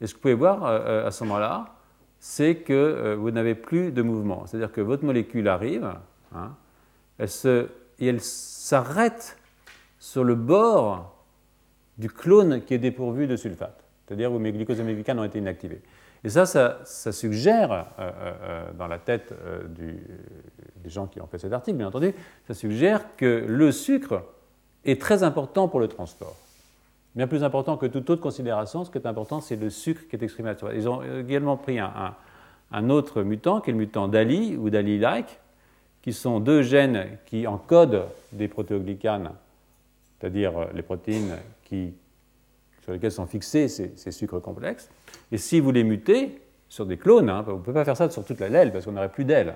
Et ce que vous pouvez voir à ce moment-là, c'est que vous n'avez plus de mouvement. C'est-à-dire que votre molécule arrive, hein, elle se, et elle s'arrête sur le bord du clone qui est dépourvu de sulfate, c'est-à-dire où mes glycosaminoglycanes ont été inactivés. Et ça, ça, suggère, euh, euh, euh, dans la tête des gens qui ont fait cet article, bien entendu, ça suggère que le sucre est très important pour le transport. Bien plus important que toute autre considération, ce qui est important, c'est le sucre qui est exprimé à Ils ont également pris un, autre mutant, qui est le mutant DALI ou DALI-like, qui sont deux gènes qui encodent des protéoglycanes, c'est-à-dire euh, les protéines sur lesquelles sont fixés ces, sucres complexes. Et si vous les mutez sur des clones, hein, vous ne pouvez pas faire ça sur toute la l'aile parce qu'on n'aurait plus d'aile.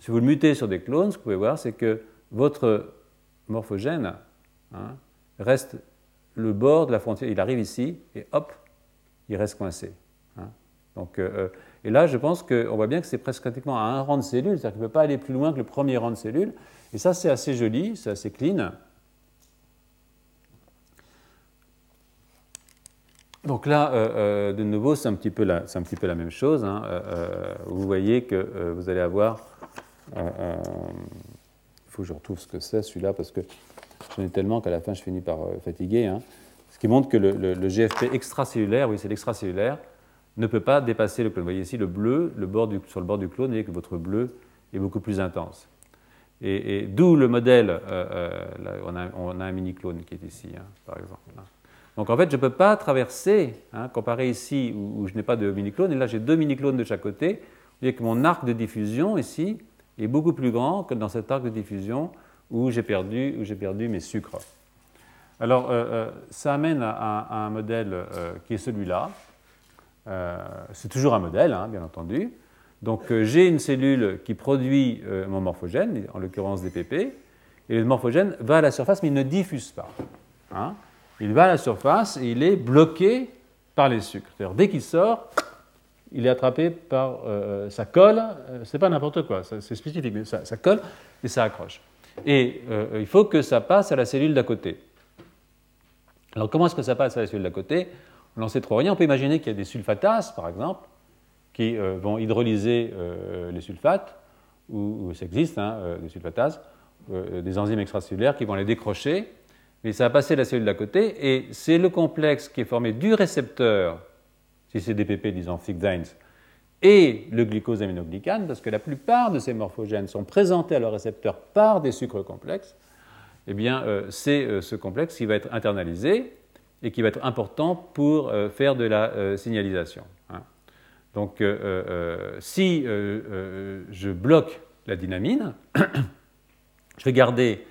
Si vous le mutez sur des clones, ce que vous pouvez voir, c'est que votre morphogène hein, reste le bord de la frontière. Il arrive ici et hop, il reste coincé. Hein. Donc, euh, euh, et là, je pense qu'on voit bien que c'est presque pratiquement à un rang de cellules, c'est-à-dire qu'il ne peut pas aller plus loin que le premier rang de cellules. Et ça, c'est assez joli, c'est assez clean. Donc là, euh, de nouveau, c'est un, petit peu la, même chose. Hein. Vous voyez que vous allez avoir... Il faut que je retrouve ce que c'est, celui-là, parce que j'en ai tellement qu'à la fin, je finis par fatiguer. Hein. Ce qui montre que le, GFP extracellulaire, oui, c'est l'extracellulaire, ne peut pas dépasser le clone. Vous voyez ici le bleu, le bord sur le bord du clone, vous voyez que votre bleu est beaucoup plus intense. Et, d'où le modèle, on, a, on, a, un mini-clone qui est ici, hein, par exemple. Donc en fait, je ne peux pas traverser, hein, comparé ici où, je n'ai pas de mini-clone, et là j'ai deux mini-clones de chaque côté. Vous voyez que mon arc de diffusion ici est beaucoup plus grand que dans cet arc de diffusion où j'ai perdu, perdu, mes sucres. Alors euh, euh, ça amène à, un modèle euh, qui est celui-là. c'est toujours un modèle, hein, bien entendu. Donc j'ai une cellule qui produit mon morphogène, en l'occurrence des PP, et le morphogène va à la surface, mais il ne diffuse pas. Hein. Il va à la surface et il est bloqué par les sucres. Dès qu'il sort, il est attrapé par sa colle, c'est pas n'importe quoi, c'est spécifique, mais ça, colle et ça accroche. Et euh, il faut que ça passe à la cellule d'à côté. Alors comment est-ce que ça passe à la cellule d'à côté? On n'en sait trop rien. On peut imaginer qu'il y a des sulfatases, par exemple, qui vont hydrolyser les sulfates, ou, ça existe, hein, des sulfatases, des enzymes extracellulaires qui vont les décrocher mais ça a passé la cellule d'à côté, et c'est le complexe qui est formé du récepteur, si c'est des PP, disons Fixines, et le glycosaminoglycane, parce que la plupart de ces morphogènes sont présentés à leur récepteur par des sucres complexes, eh bien, euh, c'est euh, ce complexe qui va être internalisé, et qui va être important pour faire de la signalisation. Hein. Donc, si je bloque la dynamine, je vais garder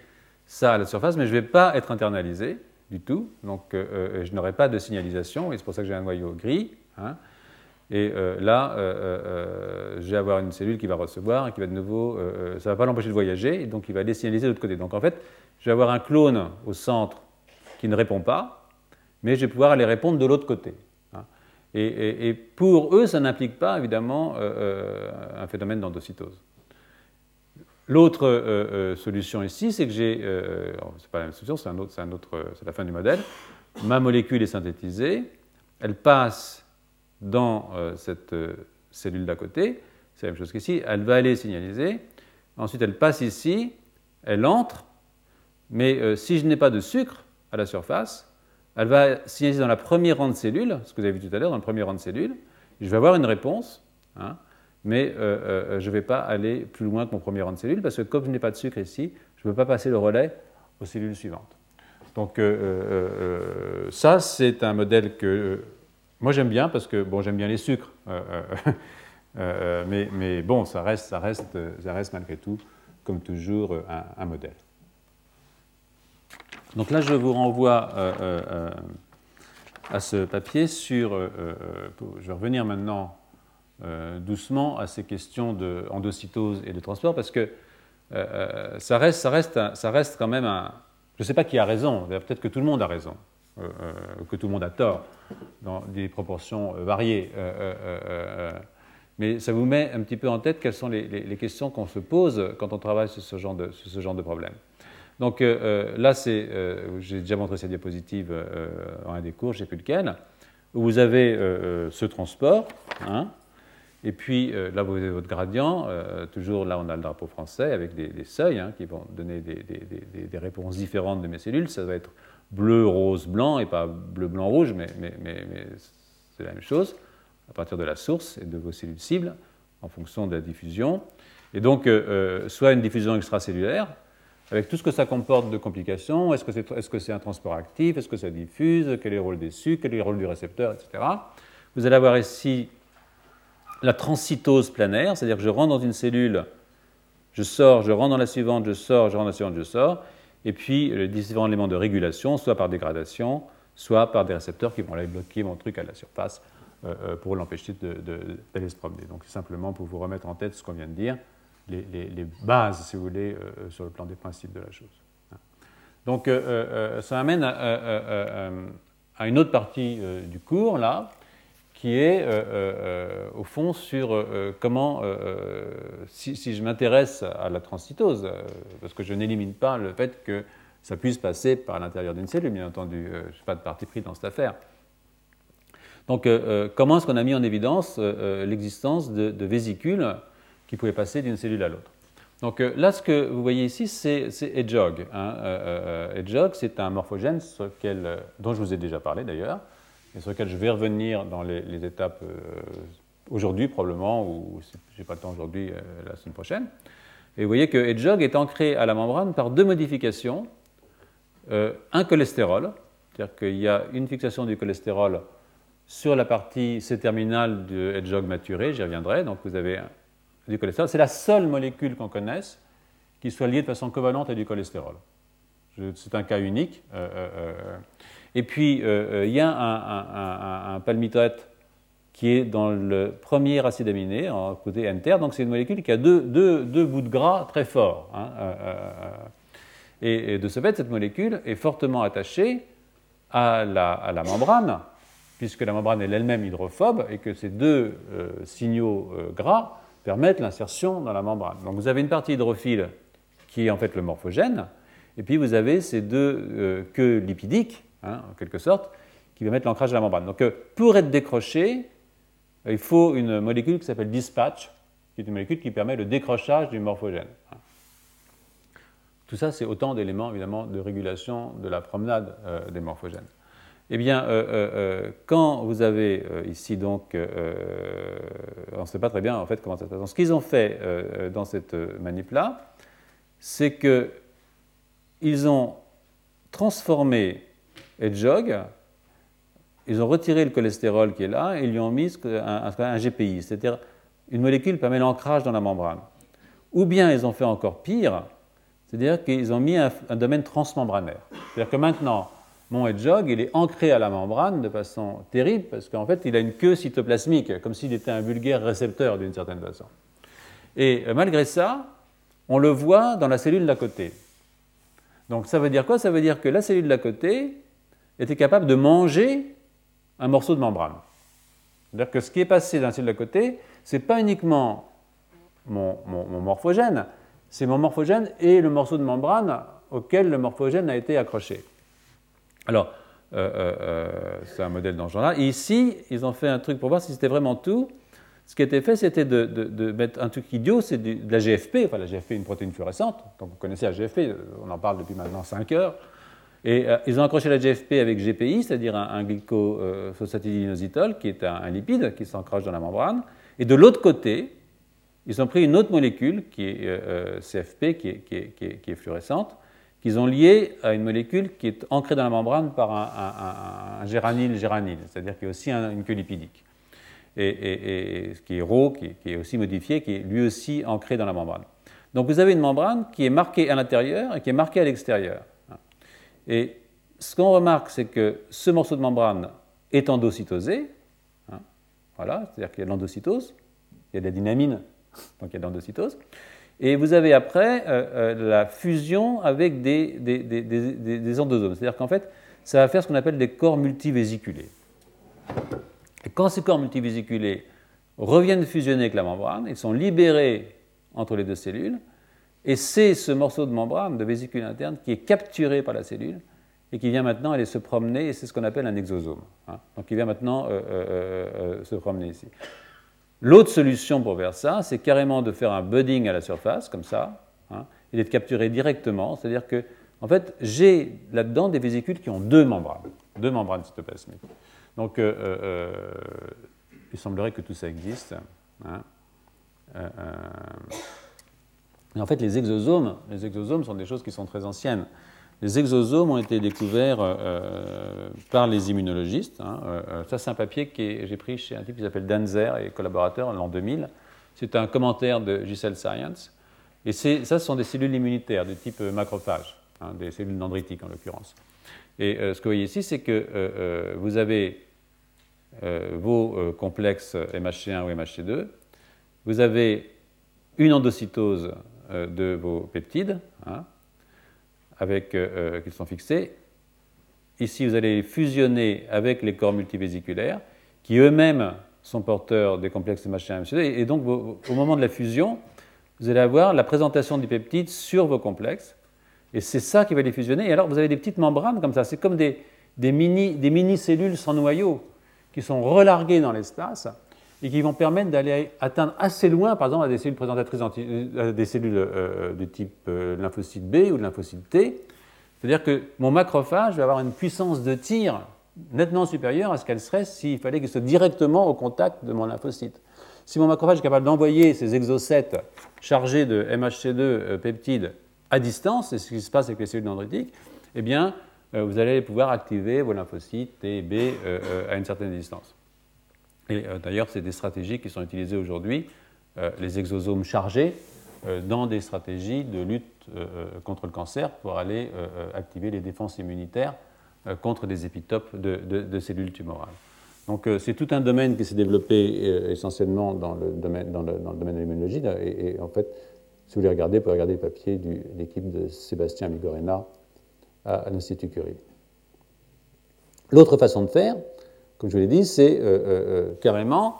ça à la surface, mais je ne vais pas être internalisé du tout. Donc, je n'aurai pas de signalisation, et c'est pour ça que j'ai un noyau gris. Hein. Et euh, là, euh, euh, je vais avoir une cellule qui va recevoir et qui va de nouveau, ça ne va pas l'empêcher de voyager, et donc il va aller signaliser de l'autre côté. Donc en fait, je vais avoir un clone au centre qui ne répond pas, mais je vais pouvoir aller répondre de l'autre côté. Hein. Et, pour eux, ça n'implique pas évidemment un phénomène d'endocytose. L'autre solution ici, c'est que j'ai, c'est pas la même solution, c'est la fin du modèle. Ma molécule est synthétisée, elle passe dans euh, cette euh, cellule d'à côté, c'est la même chose qu'ici, elle va aller signaliser, ensuite elle passe ici, elle entre, mais euh, si je n'ai pas de sucre à la surface, elle va signaliser dans la première rang de cellules, ce que vous avez vu tout à l'heure, dans le premier rang de cellules, je vais avoir une réponse, hein, mais je ne vais pas aller plus loin que mon premier rang de cellules, parce que comme je n'ai pas de sucre ici, je ne peux pas passer le relais aux cellules suivantes. Donc ça, c'est un modèle que moi, j'aime bien parce que bon, j'aime bien les sucres, euh, euh, euh, mais, mais, bon, ça reste, ça, reste, ça reste malgré tout, comme toujours, un, modèle. Donc là, je vous renvoie à ce papier sur. je vais revenir maintenant doucement à ces questions d'endocytose et de transport parce que ça, reste, ça, reste, ça reste quand même un. Je ne sais pas qui a raison, peut-être que tout le monde a raison. Euh, euh, que tout le monde a tort, dans des proportions euh, variées. mais ça vous met un petit peu en tête quelles sont les, questions qu'on se pose quand on travaille sur ce genre de, problème. Donc là, c'est, j'ai déjà montré cette diapositive en un des cours, je ne sais plus lequel, où vous avez ce transport, hein, et puis là, vous avez votre gradient. toujours là, on a le drapeau français avec des, seuils hein, qui vont donner des, des, réponses différentes de mes cellules. Ça va être bleu, rose, blanc, et pas bleu, blanc, rouge, mais, c'est la même chose, à partir de la source et de vos cellules cibles, en fonction de la diffusion. Et donc, euh, euh, soit une diffusion extracellulaire, avec tout ce que ça comporte de complications, est-ce que c'est un transport actif, est-ce que ça diffuse, quel est le rôle des sucres, quel est le rôle du récepteur, etc. Vous allez avoir ici la transcytose planaire, c'est-à-dire que je rentre dans une cellule, je sors, je rentre dans la suivante, je sors, je rentre dans la suivante, je sors, et puis les différents éléments de régulation, soit par dégradation, soit par des récepteurs qui vont aller bloquer mon truc à la surface euh, euh, pour l'empêcher d'aller se promener. Donc simplement pour vous remettre en tête ce qu'on vient de dire, les, bases, si vous voulez, euh, sur le plan des principes de la chose. Donc ça amène à, une autre partie du cours, là, qui est euh, euh, au fond sur euh, comment, si, je m'intéresse à la transcytose, parce que je n'élimine pas le fait que ça puisse passer par l'intérieur d'une cellule, bien entendu, je n'ai pas de parti pris dans cette affaire. Donc comment est-ce qu'on a mis en évidence l'existence de, vésicules qui pouvaient passer d'une cellule à l'autre? Donc là, ce que vous voyez ici, c'est Hedgehog. Hein. C'est un morphogène dont je vous ai déjà parlé d'ailleurs, et sur lequel je vais revenir dans les, étapes euh, aujourd'hui probablement, ou si je n'ai pas le temps aujourd'hui, euh, la semaine prochaine. Et vous voyez que Hedgehog est ancré à la membrane par deux modifications. Euh, un cholestérol, c'est-à-dire qu'il y a une fixation du cholestérol sur la partie C-terminale de Hedgehog maturé, j'y reviendrai, donc vous avez du cholestérol. C'est la seule molécule qu'on connaisse qui soit liée de façon covalente à du cholestérol. C'est un cas unique. Et puis, euh, euh, il y a un, un, palmitoète qui est dans le premier acide aminé, en côté enter. Donc, c'est une molécule qui a deux, bouts de gras très forts. Hein, euh, et, de ce fait, cette molécule est fortement attachée à la, membrane, puisque la membrane est elle-même hydrophobe et que ces deux signaux gras permettent l'insertion dans la membrane. Donc, vous avez une partie hydrophile qui est en fait le morphogène, et puis vous avez ces deux queues lipidiques Hein, en quelque sorte, qui va mettre l'ancrage de la membrane. Donc, euh, pour être décroché, euh, il faut une molécule qui s'appelle dispatch, qui est une molécule qui permet le décrochage du morphogène. Hein. Tout ça, c'est autant d'éléments, évidemment, de régulation de la promenade euh, des morphogènes. Eh bien, quand vous avez ici, donc, on ne sait pas très bien, en fait, comment ça se passe. Ce qu'ils ont fait dans cette manip-là, c'est qu'ils ont transformé Hedgehog ils ont retiré le cholestérol qui est là et ils lui ont mis un, un GPI, c'est-à-dire une molécule qui permet l'ancrage dans la membrane. Ou bien ils ont fait encore pire, c'est-à-dire qu'ils ont mis un, domaine transmembranaire. C'est-à-dire que maintenant, mon hedgehog, il est ancré à la membrane de façon terrible, parce qu'en fait, il a une queue cytoplasmique, comme s'il était un vulgaire récepteur d'une certaine façon. Et euh, malgré ça, on le voit dans la cellule d'à côté. Donc ça veut dire quoi? Ça veut dire que la cellule d'à côté était capable de manger un morceau de membrane. C'est-à-dire que ce qui est passé la cellule d'à côté, ce n'est pas uniquement mon, morphogène, c'est mon morphogène et le morceau de membrane auquel le morphogène a été accroché. Alors, euh, euh, euh, c'est un modèle dans ce genre-là. ici, ils ont fait un truc pour voir si c'était vraiment tout. Ce qui a été fait, c'était de, mettre un truc idiot, c'est de la GFP. Enfin, la GFP est une protéine fluorescente. Donc, vous connaissez la GFP, on en parle depuis maintenant 5 heures. Et ils ont accroché la GFP avec GPI, c'est-à-dire un, un qui est un, lipide qui s'ancrage dans la membrane. Et de l'autre côté, ils ont pris une autre molécule, qui est CFP, qui est, fluorescente, qu'ils ont liée à une molécule qui est ancrée dans la membrane par un, géranyle-géranyle, c'est-à-dire qui est aussi une queue lipidique. Et, ce qui est RHO, qui, qui, est aussi modifié, qui est lui aussi ancré dans la membrane. Donc vous avez une membrane qui est marquée à l'intérieur et qui est marquée à l'extérieur. Et ce qu'on remarque, c'est que ce morceau de membrane est endocytosé. Hein, voilà, c'est-à-dire qu'il y a de l'endocytose, il y a de la dynamine, donc il y a de l'endocytose. Et vous avez après euh, euh, la fusion avec des, des, endosomes. C'est-à-dire qu'en fait, ça va faire ce qu'on appelle des corps multivésiculés. Et quand ces corps multivésiculés reviennent fusionner avec la membrane, ils sont libérés entre les deux cellules, et c'est ce morceau de membrane, de vésicule interne, qui est capturé par la cellule et qui vient maintenant aller se promener, et c'est ce qu'on appelle un exosome. Hein. Donc il vient maintenant euh, se promener ici. L'autre solution pour faire ça, c'est carrément de faire un budding à la surface, comme ça, hein, et d'être capturé directement. C'est-à-dire que, en fait, j'ai là-dedans des vésicules qui ont deux membranes, deux membranes cytoplasmiques. Donc, euh, euh, euh, il semblerait que tout ça existe. Hein. En fait, les exosomes, les exosomes sont des choses qui sont très anciennes. Les exosomes ont été découverts euh, euh, par les immunologistes. Hein, euh, ça, c'est un papier que j'ai pris chez un type qui s'appelle Danzer et collaborateur en l'an 2000. C'est un commentaire de Giselle Science. Et ça, ce sont des cellules immunitaires de type macrophage, hein, des cellules dendritiques en l'occurrence. Et ce que vous voyez ici, c'est que vous avez vos complexes MHC1 ou MHC2, vous avez une endocytose de vos peptides, hein, avec, euh, euh, qui sont fixés. Ici, vous allez fusionner avec les corps multivésiculaires, qui eux-mêmes sont porteurs des complexes MH1 et Et donc, au moment de la fusion, vous allez avoir la présentation du peptide sur vos complexes. Et c'est ça qui va les fusionner. Et alors, vous avez des petites membranes comme ça. C'est comme des, des mini-cellules sans noyau qui sont relarguées dans l'espace et qui vont permettre d'aller atteindre assez loin, par exemple, à des cellules présentatrices euh, des cellules euh, de type euh, lymphocyte B ou de lymphocyte T. C'est-à-dire que mon macrophage va avoir une puissance de tir nettement supérieure à ce qu'elle serait s'il fallait qu'il soit directement au contact de mon lymphocyte. Si mon macrophage est capable d'envoyer ces exocètes chargés de MHC2 peptides à distance, c'est ce qui se passe avec les cellules dendritiques, eh bien, vous allez pouvoir activer vos lymphocytes T et B à une certaine distance. Et euh, d'ailleurs, c'est des stratégies qui sont utilisées aujourd'hui, euh, les exosomes chargés, euh, dans des stratégies de lutte contre le cancer pour aller activer les défenses immunitaires contre des épitopes de, cellules tumorales. Donc c'est tout un domaine qui s'est développé essentiellement dans le domaine, de l'immunologie. Et, en fait, si vous voulez regarder, vous pouvez regarder le papier de l'équipe de Sébastien Migorena à l'Institut Curie. L'autre façon de faire, comme je vous l'ai dit, c'est euh, euh, euh, carrément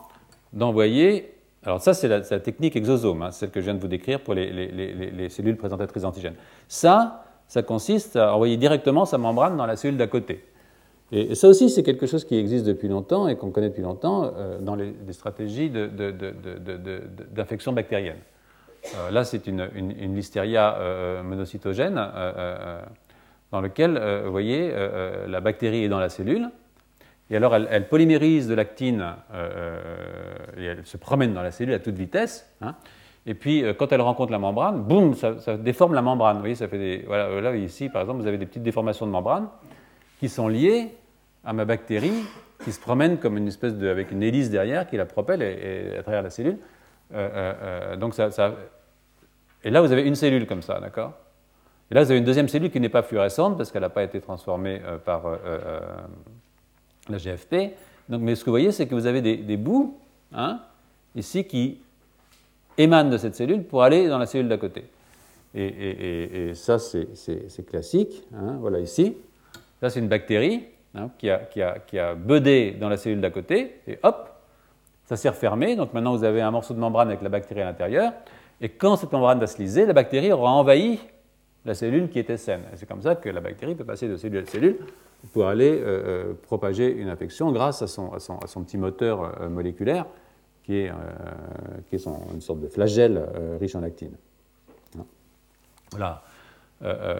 d'envoyer. Alors, ça, c'est la, technique exosome, hein, celle que je viens de vous décrire pour les, cellules présentatrices d'antigènes. Ça, ça consiste à envoyer directement sa membrane dans la cellule d'à côté. Et, ça aussi, c'est quelque chose qui existe depuis longtemps et qu'on connaît depuis longtemps dans les, stratégies d'infection bactérienne. là, c'est une, listeria monocytogène dans laquelle, vous voyez, la bactérie est dans la cellule et alors, elle, polymérise de l'actine euh, euh, et elle se promène dans la cellule à toute vitesse. Hein. et puis, euh, quand elle rencontre la membrane, boum, ça, déforme la membrane. Vous voyez, ça fait des. Voilà, là, ici, par exemple, vous avez des petites déformations de membrane qui sont liées à ma bactérie qui se promène comme une espèce de, avec une hélice derrière qui la propelle et, à travers la cellule. donc ça, et là, vous avez une cellule comme ça, d'accord? Et là, vous avez une deuxième cellule qui n'est pas fluorescente parce qu'elle n'a pas été transformée par la GFP. Donc, mais ce que vous voyez, c'est que vous avez des, bouts hein, ici qui émanent de cette cellule pour aller dans la cellule d'à côté. Et, ça, c'est classique. Hein, voilà ici. Ça, c'est une bactérie hein, qui, a, qui, bedé dans la cellule d'à côté. Et hop, ça s'est refermé. Donc maintenant, vous avez un morceau de membrane avec la bactérie à l'intérieur. Et quand cette membrane va se liser, la bactérie aura envahi la cellule qui était saine. C'est comme ça que la bactérie peut passer de cellule à cellule pour aller euh, euh, propager une infection grâce à son, petit moteur euh, moléculaire qui est, qui est une sorte de flagelle riche en actine. Voilà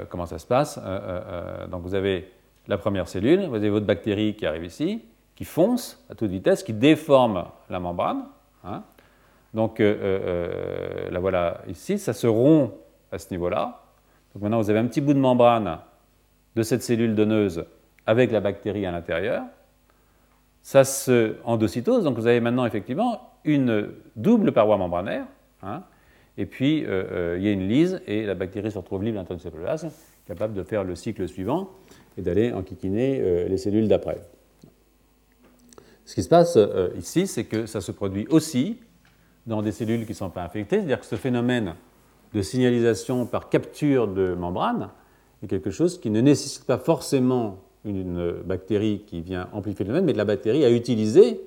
comment ça se passe. donc vous avez la première cellule, vous avez votre bactérie qui arrive ici, qui fonce à toute vitesse, qui déforme la membrane. Hein. Donc la voilà ici, ça se rompt à ce niveau-là. Donc maintenant vous avez un petit bout de membrane de cette cellule donneuse avec la bactérie à l'intérieur. Ça se endocytose, donc vous avez maintenant effectivement une double paroi membranaire. Hein, et puis euh, euh, il y a une lise et la bactérie se retrouve libre à l'intérieur du cytoplasme, capable de faire le cycle suivant et d'aller enquiquiner euh, les cellules d'après. Ce qui se passe ici, c'est que ça se produit aussi dans des cellules qui ne sont pas infectées, c'est-à-dire que ce phénomène de signalisation par capture de membrane est quelque chose qui ne nécessite pas forcément une bactérie qui vient amplifier le phénomène, mais la bactérie a utilisé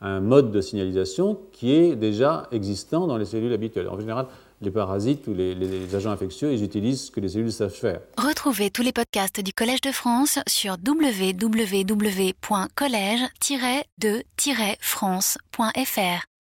un mode de signalisation qui est déjà existant dans les cellules habituelles. En général, les parasites ou les, les agents infectieux, ils utilisent ce que les cellules savent faire. Retrouvez tous les podcasts du Collège de France sur www.collège-de-france.fr.